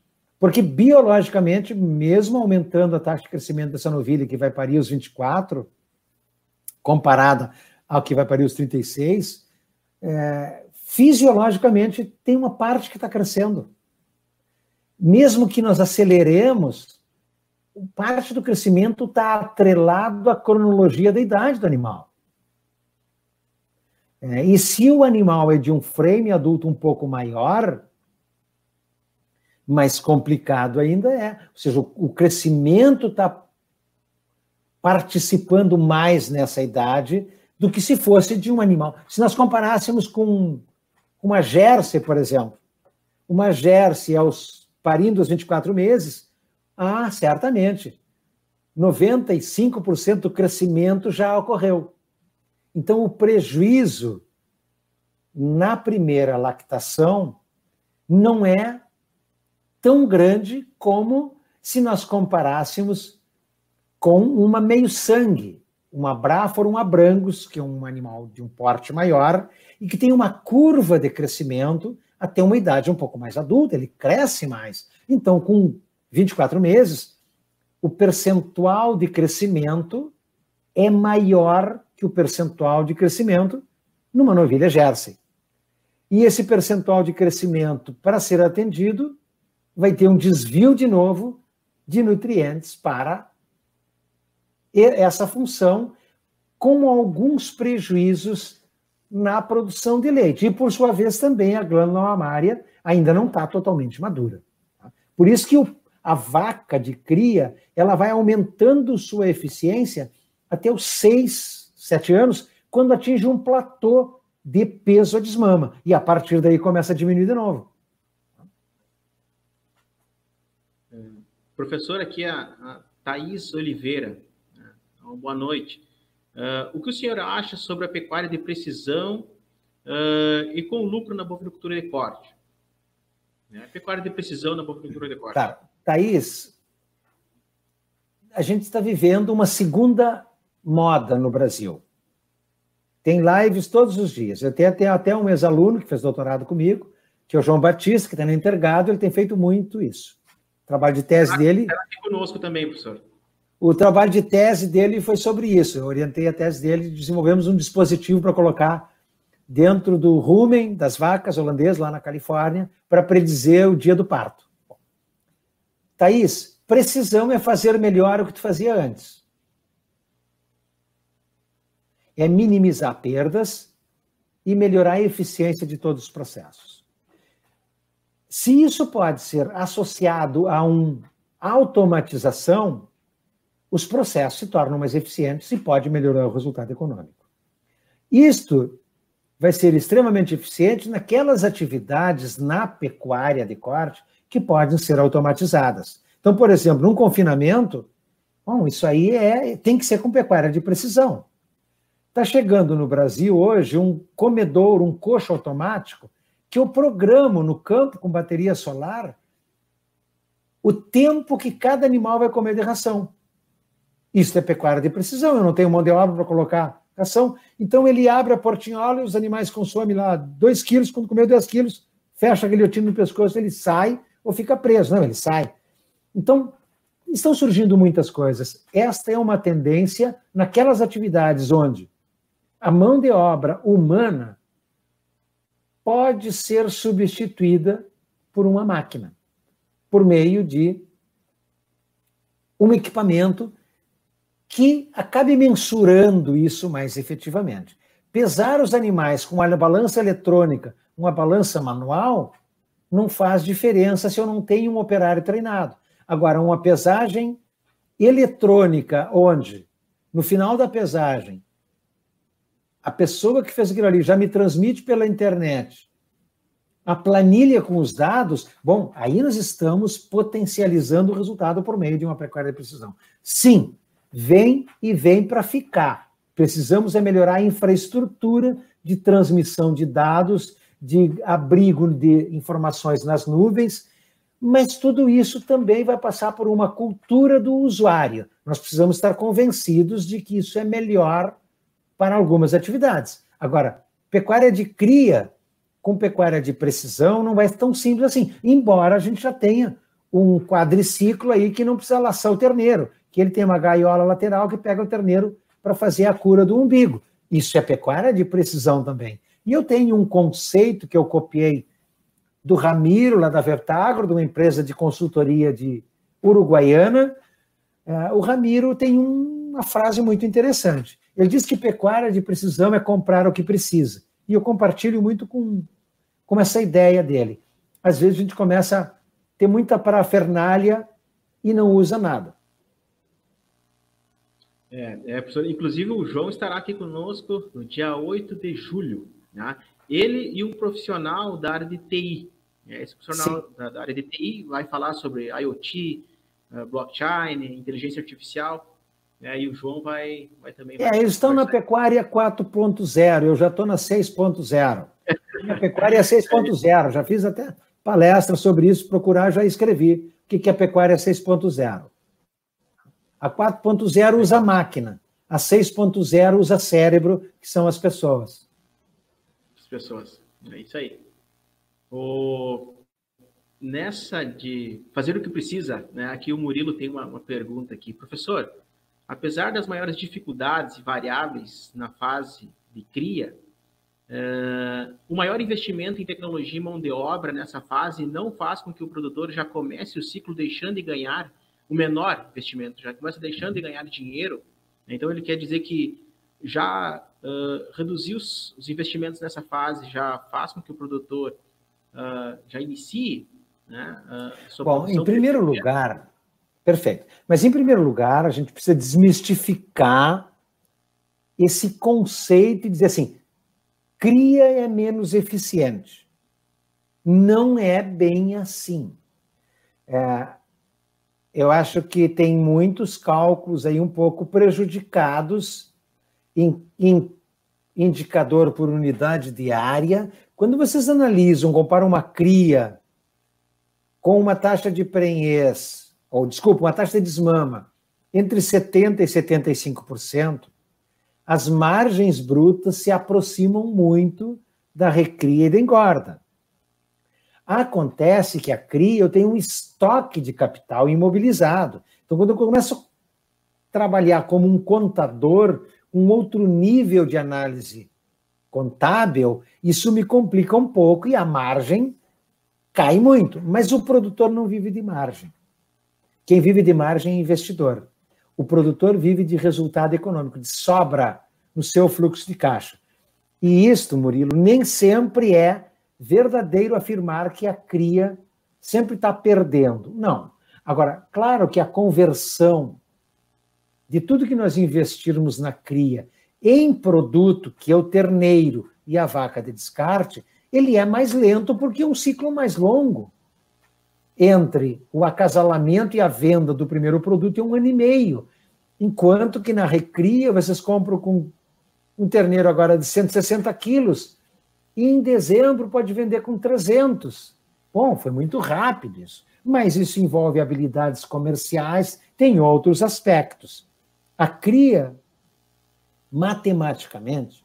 porque biologicamente, mesmo aumentando a taxa de crescimento dessa novilha que vai parir os 24, comparada ao que vai parir os 36, é, fisiologicamente tem uma parte que está crescendo. Mesmo que nós aceleremos, parte do crescimento está atrelado à cronologia da idade do animal. É, e se o animal é de um frame adulto um pouco maior, mais complicado ainda é. Ou seja, o, o crescimento está participando mais nessa idade do que se fosse de um animal. Se nós comparássemos com uma Jersey, por exemplo, uma Jersey aos parindo aos 24 meses, ah, certamente, 95% do crescimento já ocorreu. Então, o prejuízo na primeira lactação não é tão grande como se nós comparássemos com uma meio-sangue, uma Bráfora, um Abrangus, que é um animal de um porte maior e que tem uma curva de crescimento até uma idade um pouco mais adulta, ele cresce mais. Então, com 24 meses, o percentual de crescimento é maior que o percentual de crescimento numa novilha Jersey. E esse percentual de crescimento, para ser atendido, vai ter um desvio de novo de nutrientes para essa função, com alguns prejuízos na produção de leite. E, por sua vez, também a glândula mamária ainda não está totalmente madura. Tá? Por isso que o, a vaca de cria ela vai aumentando sua eficiência até os 6, 7 anos, quando atinge um platô de peso a desmama. E a partir daí começa a diminuir de novo. É, professor, aqui é a, a Thaís Oliveira. Uma boa noite. Uh, o que o senhor acha sobre a pecuária de precisão uh, e com lucro na bovinocultura de corte? Né? Pecuária de precisão na bovinocultura de corte. Tá. Thaís, a gente está vivendo uma segunda moda no Brasil. Tem lives todos os dias. Eu tenho até, até um ex-aluno que fez doutorado comigo, que é o João Batista, que está na Intergado, ele tem feito muito isso. O trabalho de tese dele. Está aqui conosco também, professor. O trabalho de tese dele foi sobre isso. Eu orientei a tese dele e desenvolvemos um dispositivo para colocar dentro do rumen das vacas holandês, lá na Califórnia, para predizer o dia do parto. Thaís, precisão é fazer melhor o que tu fazia antes. É minimizar perdas e melhorar a eficiência de todos os processos. Se isso pode ser associado a uma automatização, os processos se tornam mais eficientes e pode melhorar o resultado econômico. Isto vai ser extremamente eficiente naquelas atividades na pecuária de corte que podem ser automatizadas. Então, por exemplo, num confinamento, bom, isso aí é, tem que ser com pecuária de precisão. Está chegando no Brasil hoje um comedor, um coxo automático, que eu programo no campo com bateria solar o tempo que cada animal vai comer de ração. Isso é pecuária de precisão, eu não tenho mão de obra para colocar ração. Então ele abre a portinhola e os animais consomem lá 2 quilos, quando comeu 10 quilos, fecha a guilhotina no pescoço, ele sai ou fica preso. Não, ele sai. Então, estão surgindo muitas coisas. Esta é uma tendência naquelas atividades onde a mão de obra humana pode ser substituída por uma máquina, por meio de um equipamento que acabe mensurando isso mais efetivamente. Pesar os animais com uma balança eletrônica, uma balança manual, não faz diferença se eu não tenho um operário treinado. Agora, uma pesagem eletrônica, onde, no final da pesagem, a pessoa que fez aquilo ali já me transmite pela internet a planilha com os dados, bom, aí nós estamos potencializando o resultado por meio de uma pecuária de precisão. Sim, vem e vem para ficar. Precisamos é melhorar a infraestrutura de transmissão de dados, de abrigo de informações nas nuvens, mas tudo isso também vai passar por uma cultura do usuário. Nós precisamos estar convencidos de que isso é melhor para algumas atividades. Agora, pecuária de cria com pecuária de precisão não vai ser tão simples assim, embora a gente já tenha um quadriciclo aí que não precisa laçar o terneiro, que ele tem uma gaiola lateral que pega o terneiro para fazer a cura do umbigo. Isso é pecuária de precisão também. E eu tenho um conceito que eu copiei do Ramiro, lá da Vertagro, de uma empresa de consultoria de Uruguaiana. É, o Ramiro tem uma frase muito interessante. Ele diz que pecuária de precisão é comprar o que precisa. E eu compartilho muito com, com essa ideia dele. Às vezes a gente começa a ter muita parafernália e não usa nada. É, é, professor, inclusive o João estará aqui conosco no dia 8 de julho. Né? Ele e um profissional da área de TI. Né? Esse profissional da, da, área de TI vai falar sobre IoT, uh, blockchain, inteligência artificial. Né? E o João vai, vai também. É, eles estão na pecuária 4.0, eu já estou na 6.0. A pecuária é 6.0, já fiz até palestra sobre isso, procurar, já escrevi o que é pecuária 6.0. A 4.0 usa máquina. A 6.0 usa cérebro, que são as pessoas. As pessoas. É isso aí. O... Nessa de fazer o que precisa, né? aqui o Murilo tem uma, uma pergunta aqui. Professor, apesar das maiores dificuldades e variáveis na fase de cria, Uh, o maior investimento em tecnologia e mão de obra nessa fase não faz com que o produtor já comece o ciclo deixando de ganhar o menor investimento, já começa deixando de ganhar dinheiro. Né? Então, ele quer dizer que já uh, reduzir os, os, investimentos nessa fase já faz com que o produtor uh, já inicie né, uh, Bom, em primeiro lugar, perfeito. Mas, em primeiro lugar, a gente precisa desmistificar esse conceito e dizer assim: cria é menos eficiente. Não é bem assim. É, eu acho que tem muitos cálculos aí um pouco prejudicados em, em indicador por unidade diária. Quando vocês analisam, comparam uma cria com uma taxa de prenhez, ou desculpa, uma taxa de desmama entre 70% e 75%, as margens brutas se aproximam muito da recria e da engorda. Acontece que a cria eu tenho um estoque de capital imobilizado. Então, quando eu começo a trabalhar como um contador, um outro nível de análise contábil, isso me complica um pouco e a margem cai muito. Mas o produtor não vive de margem. Quem vive de margem é investidor. O produtor vive de resultado econômico, de sobra no seu fluxo de caixa. E isto, Murilo, nem sempre é verdadeiro afirmar que a cria sempre está perdendo. Não. Agora, claro que a conversão de tudo que nós investirmos na cria em produto, que é o terneiro e a vaca de descarte, ele é mais lento porque é um ciclo mais longo. Entre o acasalamento e a venda do primeiro produto é um ano e meio. Enquanto que na recria vocês compram com um terneiro agora de 160 quilos e em dezembro pode vender com 300. Bom, foi muito rápido isso. Mas isso envolve habilidades comerciais, tem outros aspectos. A cria, matematicamente,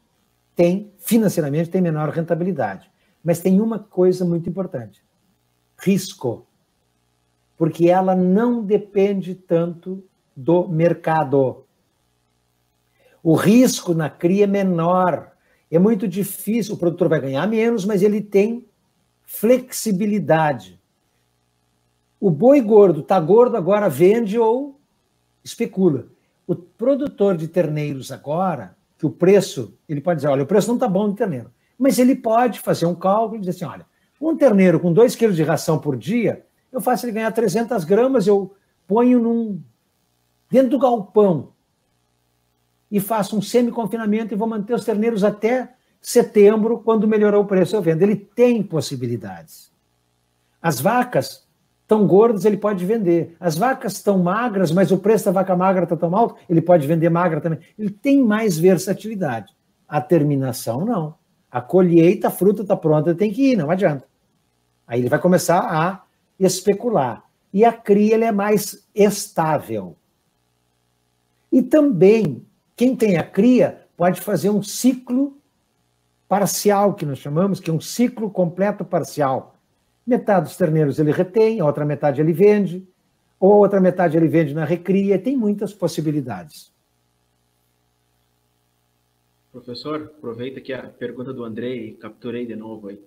tem, financeiramente, tem menor rentabilidade. Mas tem uma coisa muito importante: risco. Porque ela não depende tanto do mercado. O risco na cria é menor. É muito difícil, o produtor vai ganhar menos, mas ele tem flexibilidade. O boi gordo está gordo, agora vende ou especula. O produtor de terneiros agora, que o preço, ele pode dizer, olha, o preço não está bom de terneiro. Mas ele pode fazer um cálculo e dizer assim, olha, um terneiro com 2 quilos de ração por dia, eu faço ele ganhar 300 gramas, eu ponho num, dentro do galpão e faço um semi-confinamento e vou manter os terneiros até setembro, quando melhorar o preço eu vendo. Ele tem possibilidades. As vacas tão gordas, ele pode vender. As vacas estão magras, mas o preço da vaca magra está tão alto, ele pode vender magra também. Ele tem mais versatilidade. A terminação, não. A colheita, a fruta está pronta, tem que ir, não adianta. Aí ele vai começar a especular. E a cria é mais estável. E também, quem tem a cria pode fazer um ciclo parcial, que nós chamamos, que é um ciclo completo parcial. Metade dos terneiros ele retém, a outra metade ele vende, ou a outra metade ele vende na recria, tem muitas possibilidades. Professor, aproveita que a pergunta do Andrei, capturei de novo aí.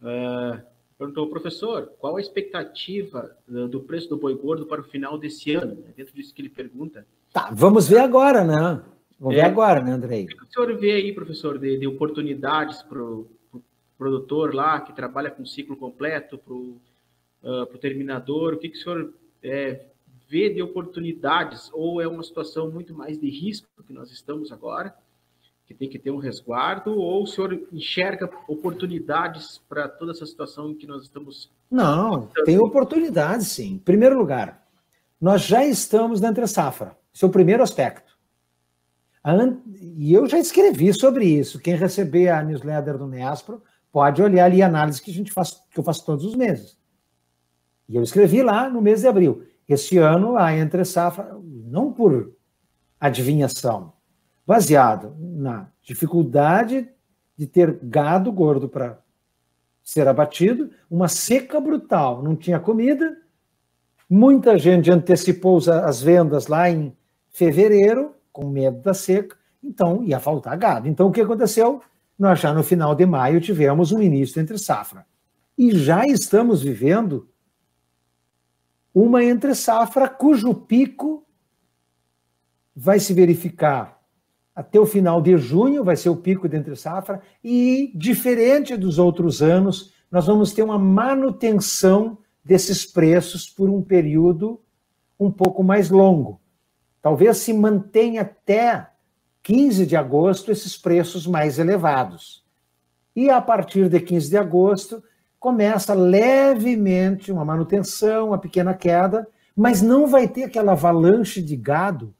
Uh, perguntou, professor, qual a expectativa do preço do boi gordo para o final desse ano? Dentro disso que ele pergunta. Tá, vamos ver agora, né? Vamos é, ver agora, né, Andrei? O que o senhor vê aí, professor, de, de oportunidades para o produtor lá que trabalha com ciclo completo, para o uh, terminador, o que, que o senhor é, vê de oportunidades ou é uma situação muito mais de risco que nós estamos agora, que tem que ter um resguardo, ou o senhor enxerga oportunidades para toda essa situação em que nós estamos? Não, tem oportunidades sim. Em primeiro lugar, nós já estamos na entre safra. Esse é o primeiro aspecto. E eu já escrevi sobre isso. Quem receber a newsletter do Nespro pode olhar ali a análise que a gente faz, que eu faço todos os meses. E eu escrevi lá no mês de abril. Esse ano a entre safra, não por adivinhação, baseado na dificuldade de ter gado gordo para ser abatido, uma seca brutal, não tinha comida, muita gente antecipou as vendas lá em fevereiro, com medo da seca, então ia faltar gado. Então o que aconteceu? nós já no final de maio tivemos um início entre safra. E já estamos vivendo uma entre safra cujo pico vai se verificar até o final de junho, vai ser o pico de entre safra, e diferente dos outros anos, nós vamos ter uma manutenção desses preços por um período um pouco mais longo. Talvez se mantenha até 15 de agosto, esses preços mais elevados. E a partir de 15 de agosto, começa levemente uma manutenção, uma pequena queda, mas não vai ter aquela avalanche de gado,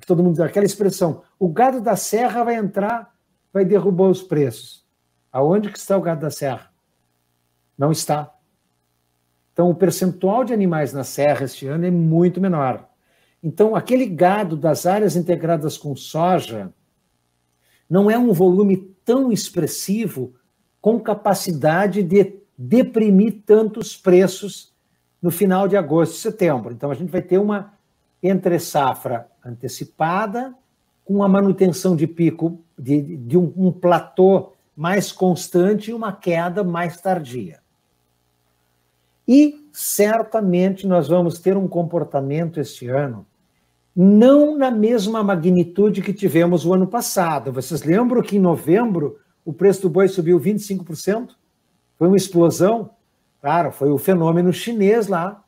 que todo mundo aquela expressão, o gado da serra vai entrar, vai derrubar os preços. Aonde que está o gado da serra? Não está. Então, o percentual de animais na serra este ano é muito menor. Então, aquele gado das áreas integradas com soja não é um volume tão expressivo com capacidade de deprimir tantos preços no final de agosto e setembro. Então, a gente vai ter uma entre safra antecipada com a manutenção de pico de, de um, um platô mais constante e uma queda mais tardia. E certamente nós vamos ter um comportamento este ano não na mesma magnitude que tivemos o ano passado. Vocês lembram que em novembro o preço do boi subiu 25%? Foi uma explosão. Claro, foi o fenômeno chinês lá.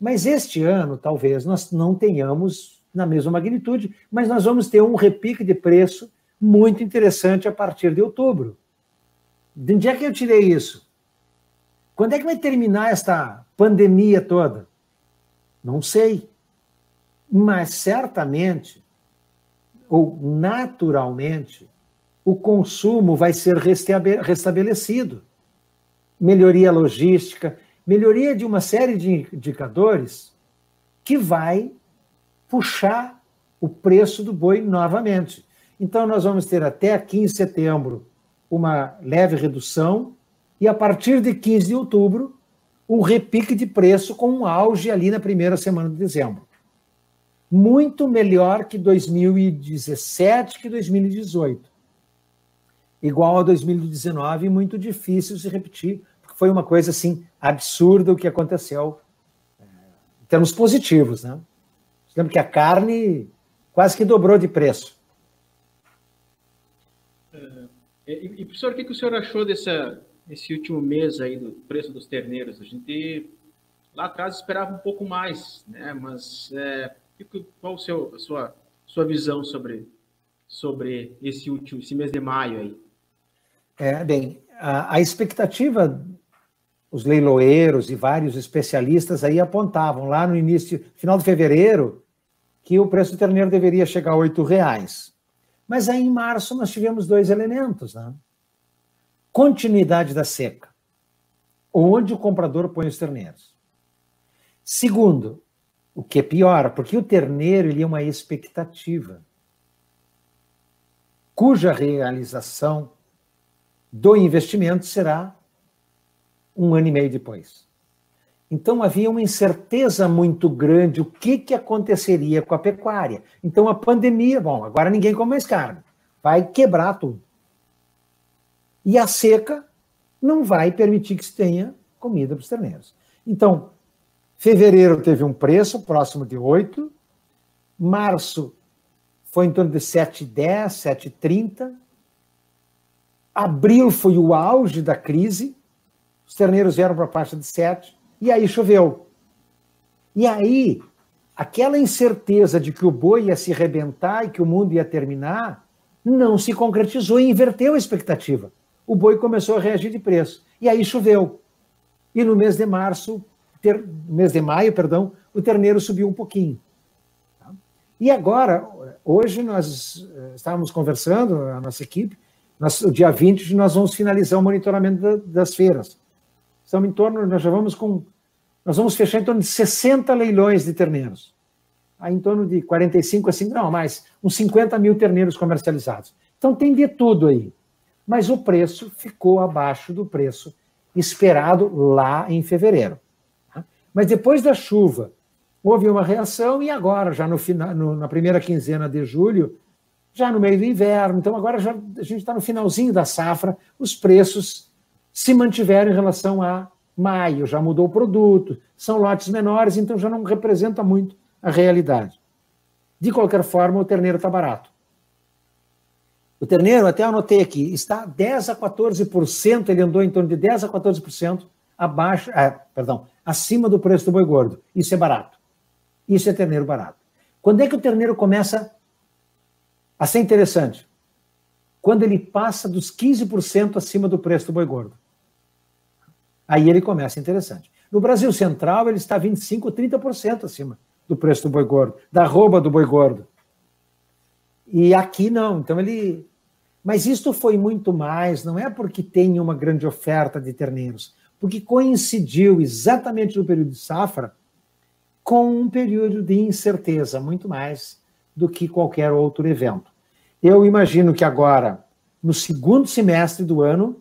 Mas este ano, talvez, nós não tenhamos na mesma magnitude, mas nós vamos ter um repique de preço muito interessante a partir de outubro. De onde é que eu tirei isso? Quando é que vai terminar esta pandemia toda? Não sei. Mas certamente, ou naturalmente, o consumo vai ser restabelecido. Melhoria logística, melhoria de uma série de indicadores que vai puxar o preço do boi novamente. Então, nós vamos ter até 15 de setembro uma leve redução, e a partir de 15 de outubro, um repique de preço com um auge ali na primeira semana de dezembro. Muito melhor que 2017, que 2018. Igual a 2019, muito difícil se repetir, porque foi uma coisa assim absurda o que aconteceu é, em termos positivos, né? Que a carne quase que dobrou de preço. E, e, professor, o que, que o senhor achou dessa, desse último mês aí do preço dos terneiros? A gente lá atrás esperava um pouco mais, né? Mas é, qual o seu, a sua, sua visão sobre, sobre esse último, esse mês de maio aí? É, bem, a, a expectativa, os leiloeiros e vários especialistas aí apontavam lá no início, final de fevereiro, que o preço do terneiro deveria chegar a R$ reais. Mas aí em março nós tivemos dois elementos, né? Continuidade da seca, onde o comprador põe os terneiros. Segundo, o que é pior, porque o terneiro ele é uma expectativa, cuja realização do investimento será um ano e meio depois. Então havia uma incerteza muito grande o que, que aconteceria com a pecuária. Então a pandemia, bom, agora ninguém come mais carne, vai quebrar tudo. E a seca não vai permitir que se tenha comida para os terneiros. Então, fevereiro teve um preço próximo de 8, março foi em torno de 7,10, 7,30, abril foi o auge da crise, os terneiros vieram para a faixa de 7, e aí choveu. E aí, aquela incerteza de que o boi ia se rebentar e que o mundo ia terminar, não se concretizou e inverteu a expectativa. O boi começou a reagir de preço. E aí choveu. E no mês de março, ter, mês de maio, perdão, o terneiro subiu um pouquinho. E agora, hoje nós eh, estávamos conversando, a nossa equipe, nós, o dia 20 nós vamos finalizar o monitoramento da, das feiras. Estamos em torno, nós já vamos com. Nós vamos fechar em torno de 60 leilões de terneiros. Aí em torno de 45, assim, não, mais, uns 50 mil terneiros comercializados. Então tem de tudo aí. Mas o preço ficou abaixo do preço esperado lá em fevereiro. Mas depois da chuva, houve uma reação e agora, já no final, no, na primeira quinzena de julho, já no meio do inverno, então agora já, a gente está no finalzinho da safra, os preços se mantiveram em relação a maio, já mudou o produto, são lotes menores, então já não representa muito a realidade. De qualquer forma, o terneiro está barato. O terneiro, até anotei aqui, está 10 a 14%, ele andou em torno de 10 a 14% abaixo, é, perdão, acima do preço do boi gordo. Isso é barato. Isso é terneiro barato. Quando é que o terneiro começa a ser interessante? Quando ele passa dos 15% acima do preço do boi gordo. Aí ele começa interessante. No Brasil Central, ele está 25%, 30% acima do preço do boi gordo, da arroba do boi gordo. E aqui não. Então ele. Mas isto foi muito mais, não é porque tem uma grande oferta de terneiros, porque coincidiu exatamente no período de safra com um período de incerteza, muito mais do que qualquer outro evento. Eu imagino que agora, no segundo semestre do ano,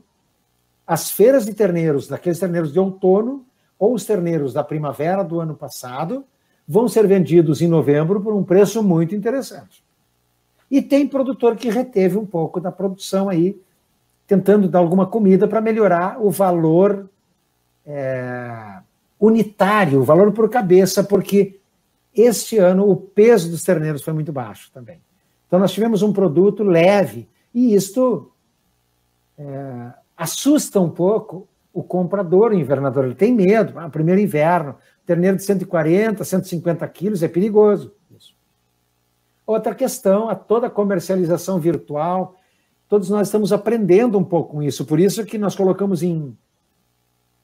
as feiras de terneiros, daqueles terneiros de outono, ou os terneiros da primavera do ano passado, vão ser vendidos em novembro por um preço muito interessante. E tem produtor que reteve um pouco da produção aí, tentando dar alguma comida para melhorar o valor é, unitário, valor por cabeça, porque este ano o peso dos terneiros foi muito baixo também. Então nós tivemos um produto leve, e isto é, assusta um pouco o comprador, o invernador. Ele tem medo. Ah, primeiro inverno, terneiro de 140, 150 quilos é perigoso. Isso. Outra questão, a toda a comercialização virtual. Todos nós estamos aprendendo um pouco com isso. Por isso que nós colocamos em,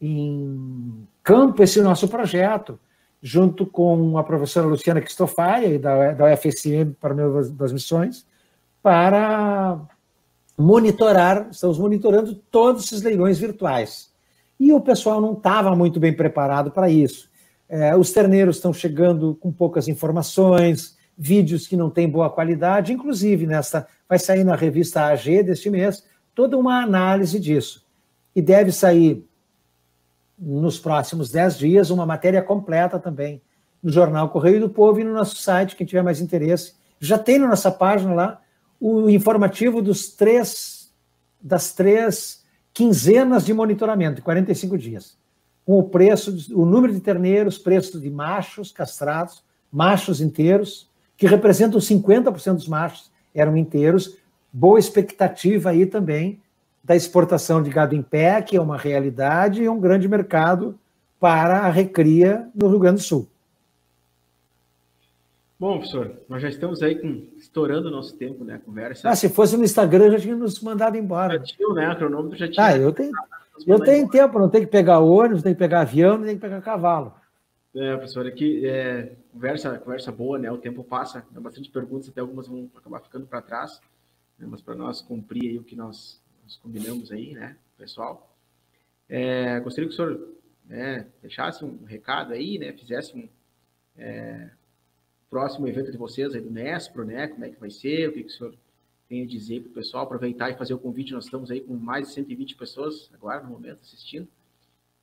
em campo esse nosso projeto, junto com a professora Luciana Cristofari, da, da UFSM para das missões, para monitorar, estamos monitorando todos esses leilões virtuais. E o pessoal não estava muito bem preparado para isso. É, os terneiros estão chegando com poucas informações, vídeos que não têm boa qualidade, inclusive nesta vai sair na revista AG deste mês toda uma análise disso. E deve sair nos próximos dez dias uma matéria completa também no jornal Correio do Povo e no nosso site, quem tiver mais interesse. Já tem na nossa página lá o informativo dos três das três quinzenas de monitoramento, de 45 dias com o preço, o número de terneiros, preço de machos castrados, machos inteiros, que representam 50% dos machos eram inteiros. Boa expectativa aí também da exportação de gado em pé, que é uma realidade e um grande mercado para a recria no Rio Grande do Sul. Bom, professor, nós já estamos aí com, estourando o nosso tempo, né? Conversa. Ah, se fosse no Instagram, já tinha nos mandado embora. Já tinha, né? O cronômetro já tinha. Ah, eu tenho. Eu tenho tempo, não tem que pegar ônibus, não tem que pegar avião, não tem que pegar cavalo. É, professor, aqui é conversa, conversa boa, né? O tempo passa, dá bastante perguntas, até algumas vão acabar ficando para trás, né? mas para nós cumprir aí o que nós, nós combinamos aí, né, pessoal. É, gostaria que o senhor né, deixasse um recado aí, né? Fizesse um é, próximo evento de vocês aí do Nespro, né? Como é que vai ser, o que, que o senhor tem a dizer para o pessoal, aproveitar e fazer o convite. Nós estamos aí com mais de 120 pessoas agora no momento assistindo.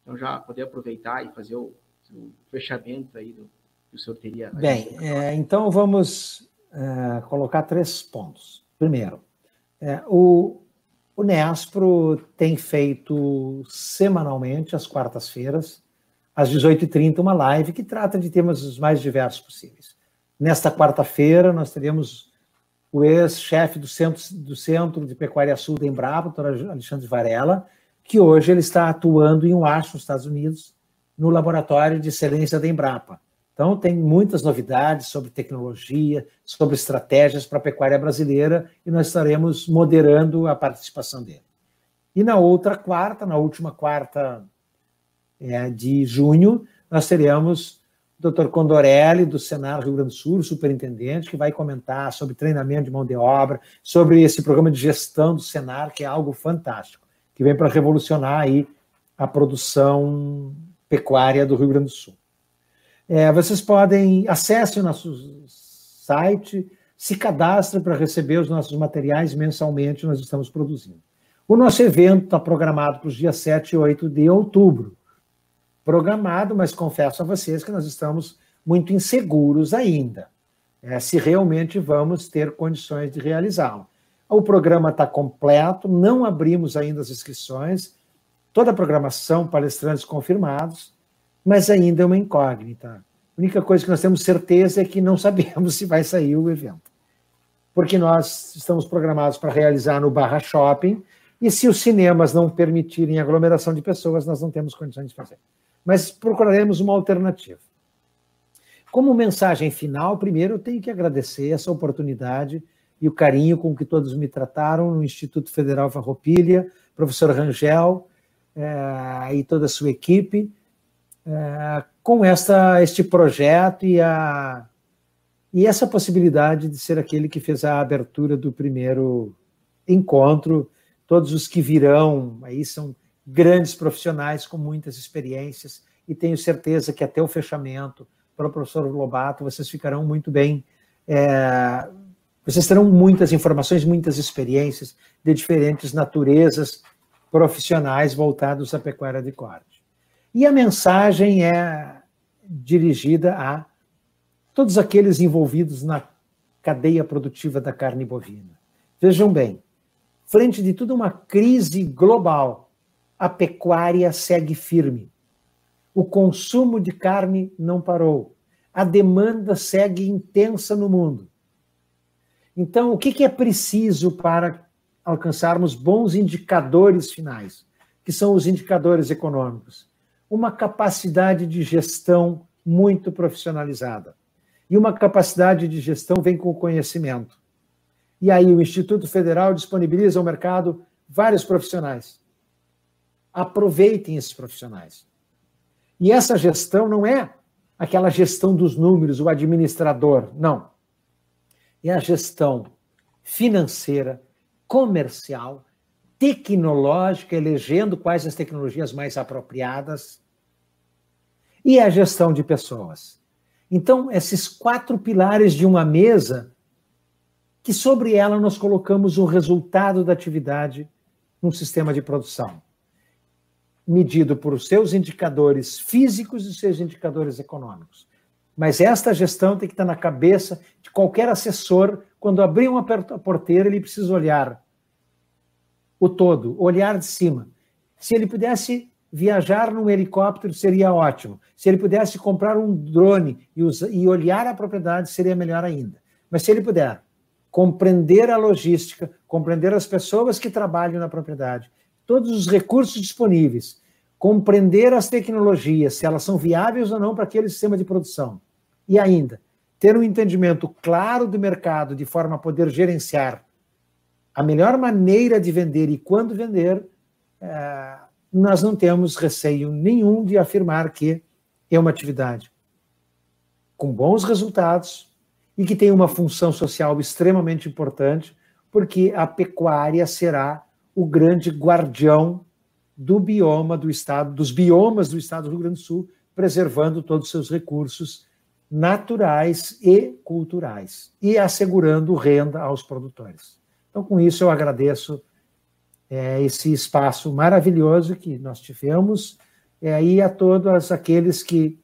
Então já poder aproveitar e fazer o, o fechamento aí do que o senhor teria. Bem, é, então vamos é, colocar três pontos. Primeiro, é, o, o Nespro tem feito semanalmente, às quartas-feiras, às 18h30, uma live que trata de temas os mais diversos possíveis. Nesta quarta-feira, nós teremos o ex-chefe do centro, do centro de Pecuária Sul da Embrapa, doutor Alexandre Varela, que hoje ele está atuando em Washington, Estados Unidos, no laboratório de excelência da Embrapa. Então, tem muitas novidades sobre tecnologia, sobre estratégias para a pecuária brasileira, e nós estaremos moderando a participação dele. E na outra quarta, na última quarta é, de junho, nós teremos Dr. Condorelli, do Senar Rio Grande do Sul, superintendente, que vai comentar sobre treinamento de mão de obra, sobre esse programa de gestão do Senar, que é algo fantástico, que vem para revolucionar aí a produção pecuária do Rio Grande do Sul. É, vocês podem, acessem o nosso site, se cadastrem para receber os nossos materiais mensalmente, nós estamos produzindo. O nosso evento está programado para os dias 7 e 8 de outubro programado, mas confesso a vocês que nós estamos muito inseguros ainda, é, se realmente vamos ter condições de realizá-lo. O programa está completo, não abrimos ainda as inscrições, toda a programação, palestrantes confirmados, mas ainda é uma incógnita. A única coisa que nós temos certeza é que não sabemos se vai sair o evento. Porque nós estamos programados para realizar no Barra Shopping, e se os cinemas não permitirem aglomeração de pessoas, nós não temos condições de fazer mas procuraremos uma alternativa. Como mensagem final, primeiro eu tenho que agradecer essa oportunidade e o carinho com que todos me trataram no Instituto Federal Farroupilha, professor Rangel é, e toda a sua equipe, é, com esta, este projeto e, a, e essa possibilidade de ser aquele que fez a abertura do primeiro encontro. Todos os que virão aí são grandes profissionais com muitas experiências e tenho certeza que até o fechamento pelo professor Lobato, vocês ficarão muito bem. É, vocês terão muitas informações, muitas experiências de diferentes naturezas profissionais voltados à pecuária de corte. E a mensagem é dirigida a todos aqueles envolvidos na cadeia produtiva da carne bovina. Vejam bem, frente de toda uma crise global, a pecuária segue firme. O consumo de carne não parou. A demanda segue intensa no mundo. Então, o que é preciso para alcançarmos bons indicadores finais, que são os indicadores econômicos? Uma capacidade de gestão muito profissionalizada. E uma capacidade de gestão vem com o conhecimento. E aí o Instituto Federal disponibiliza ao mercado vários profissionais. Aproveitem esses profissionais. E essa gestão não é aquela gestão dos números, o administrador, não. É a gestão financeira, comercial, tecnológica, elegendo quais as tecnologias mais apropriadas, e a gestão de pessoas. Então, esses quatro pilares de uma mesa, que sobre ela nós colocamos o resultado da atividade num sistema de produção, medido por seus indicadores físicos e seus indicadores econômicos. Mas esta gestão tem que estar na cabeça de qualquer assessor. Quando abrir uma porteira, ele precisa olhar o todo, olhar de cima. Se ele pudesse viajar num helicóptero seria ótimo. Se ele pudesse comprar um drone e, usar, e olhar a propriedade, seria melhor ainda. Mas se ele puder compreender a logística, compreender as pessoas que trabalham na propriedade, todos os recursos disponíveis, compreender as tecnologias, se elas são viáveis ou não para aquele sistema de produção, e ainda ter um entendimento claro do mercado de forma a poder gerenciar a melhor maneira de vender e quando vender, é, nós não temos receio nenhum de afirmar que é uma atividade com bons resultados e que tem uma função social extremamente importante, porque a pecuária será o grande guardião do bioma do estado, dos biomas do estado do Rio Grande do Sul, preservando todos os seus recursos naturais e culturais e assegurando renda aos produtores. Então, com isso, eu agradeço é, esse espaço maravilhoso que nós tivemos, é, e a todos aqueles que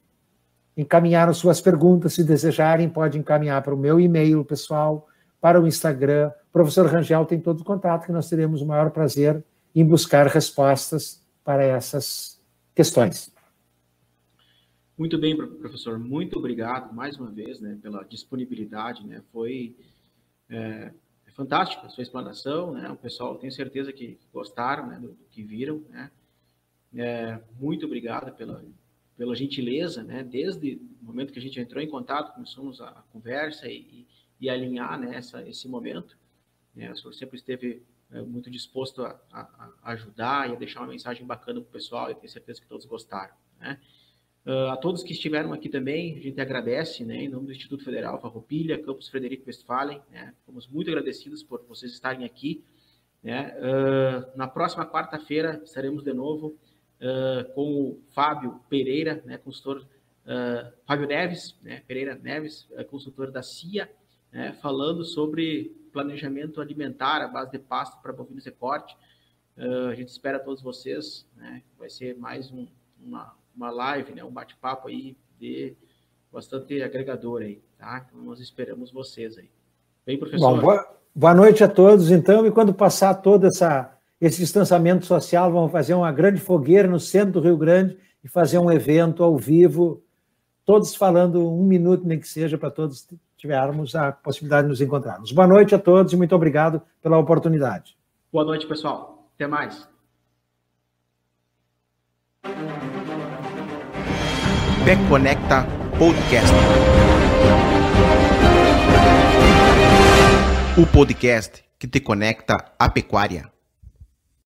encaminharam suas perguntas, se desejarem, pode encaminhar para o meu e-mail pessoal, para o Instagram. O professor Rangel tem todo o contato, que nós teremos o maior prazer em buscar respostas para essas questões. Muito bem, professor. Muito obrigado mais uma vez né, pela disponibilidade. Né? Foi é, fantástica a sua explanação, né? O pessoal tenho certeza que gostaram, né, do, do que viram, né? É, muito obrigado pela pela gentileza, né? Desde o momento que a gente entrou em contato, começamos a, conversa e, e, alinhar né, esse momento. Né? O senhor sempre esteve é, muito disposto a, a, a, ajudar e a deixar uma mensagem bacana para o pessoal e tenho certeza que todos gostaram, né? Uh, a todos que estiveram aqui também, a gente agradece, né, em nome do Instituto Federal Farroupilha, Campus Frederico Westphalen, né, muito agradecidos por vocês estarem aqui. Né, uh, na próxima quarta-feira estaremos de novo uh, com o Fábio Pereira, né, consultor, Fábio Neves, né, Pereira Neves, consultor da CIA, né, falando sobre planejamento alimentar à base de pasto para bovinos e corte. a gente espera todos vocês, né, vai ser mais um, uma uma live, né, um bate-papo aí de bastante agregador aí, tá? Então nós esperamos vocês aí. Bem, professor. Bom, boa, boa noite a todos, então, e quando passar todo essa, esse distanciamento social, vamos fazer uma grande fogueira no centro do Rio Grande e fazer um evento ao vivo, todos falando um minuto, nem que seja, para todos tivermos a possibilidade de nos encontrarmos. Boa noite a todos e muito obrigado pela oportunidade. Boa noite, pessoal. Até mais. Pé Conecta Podcast. O podcast que te conecta à pecuária.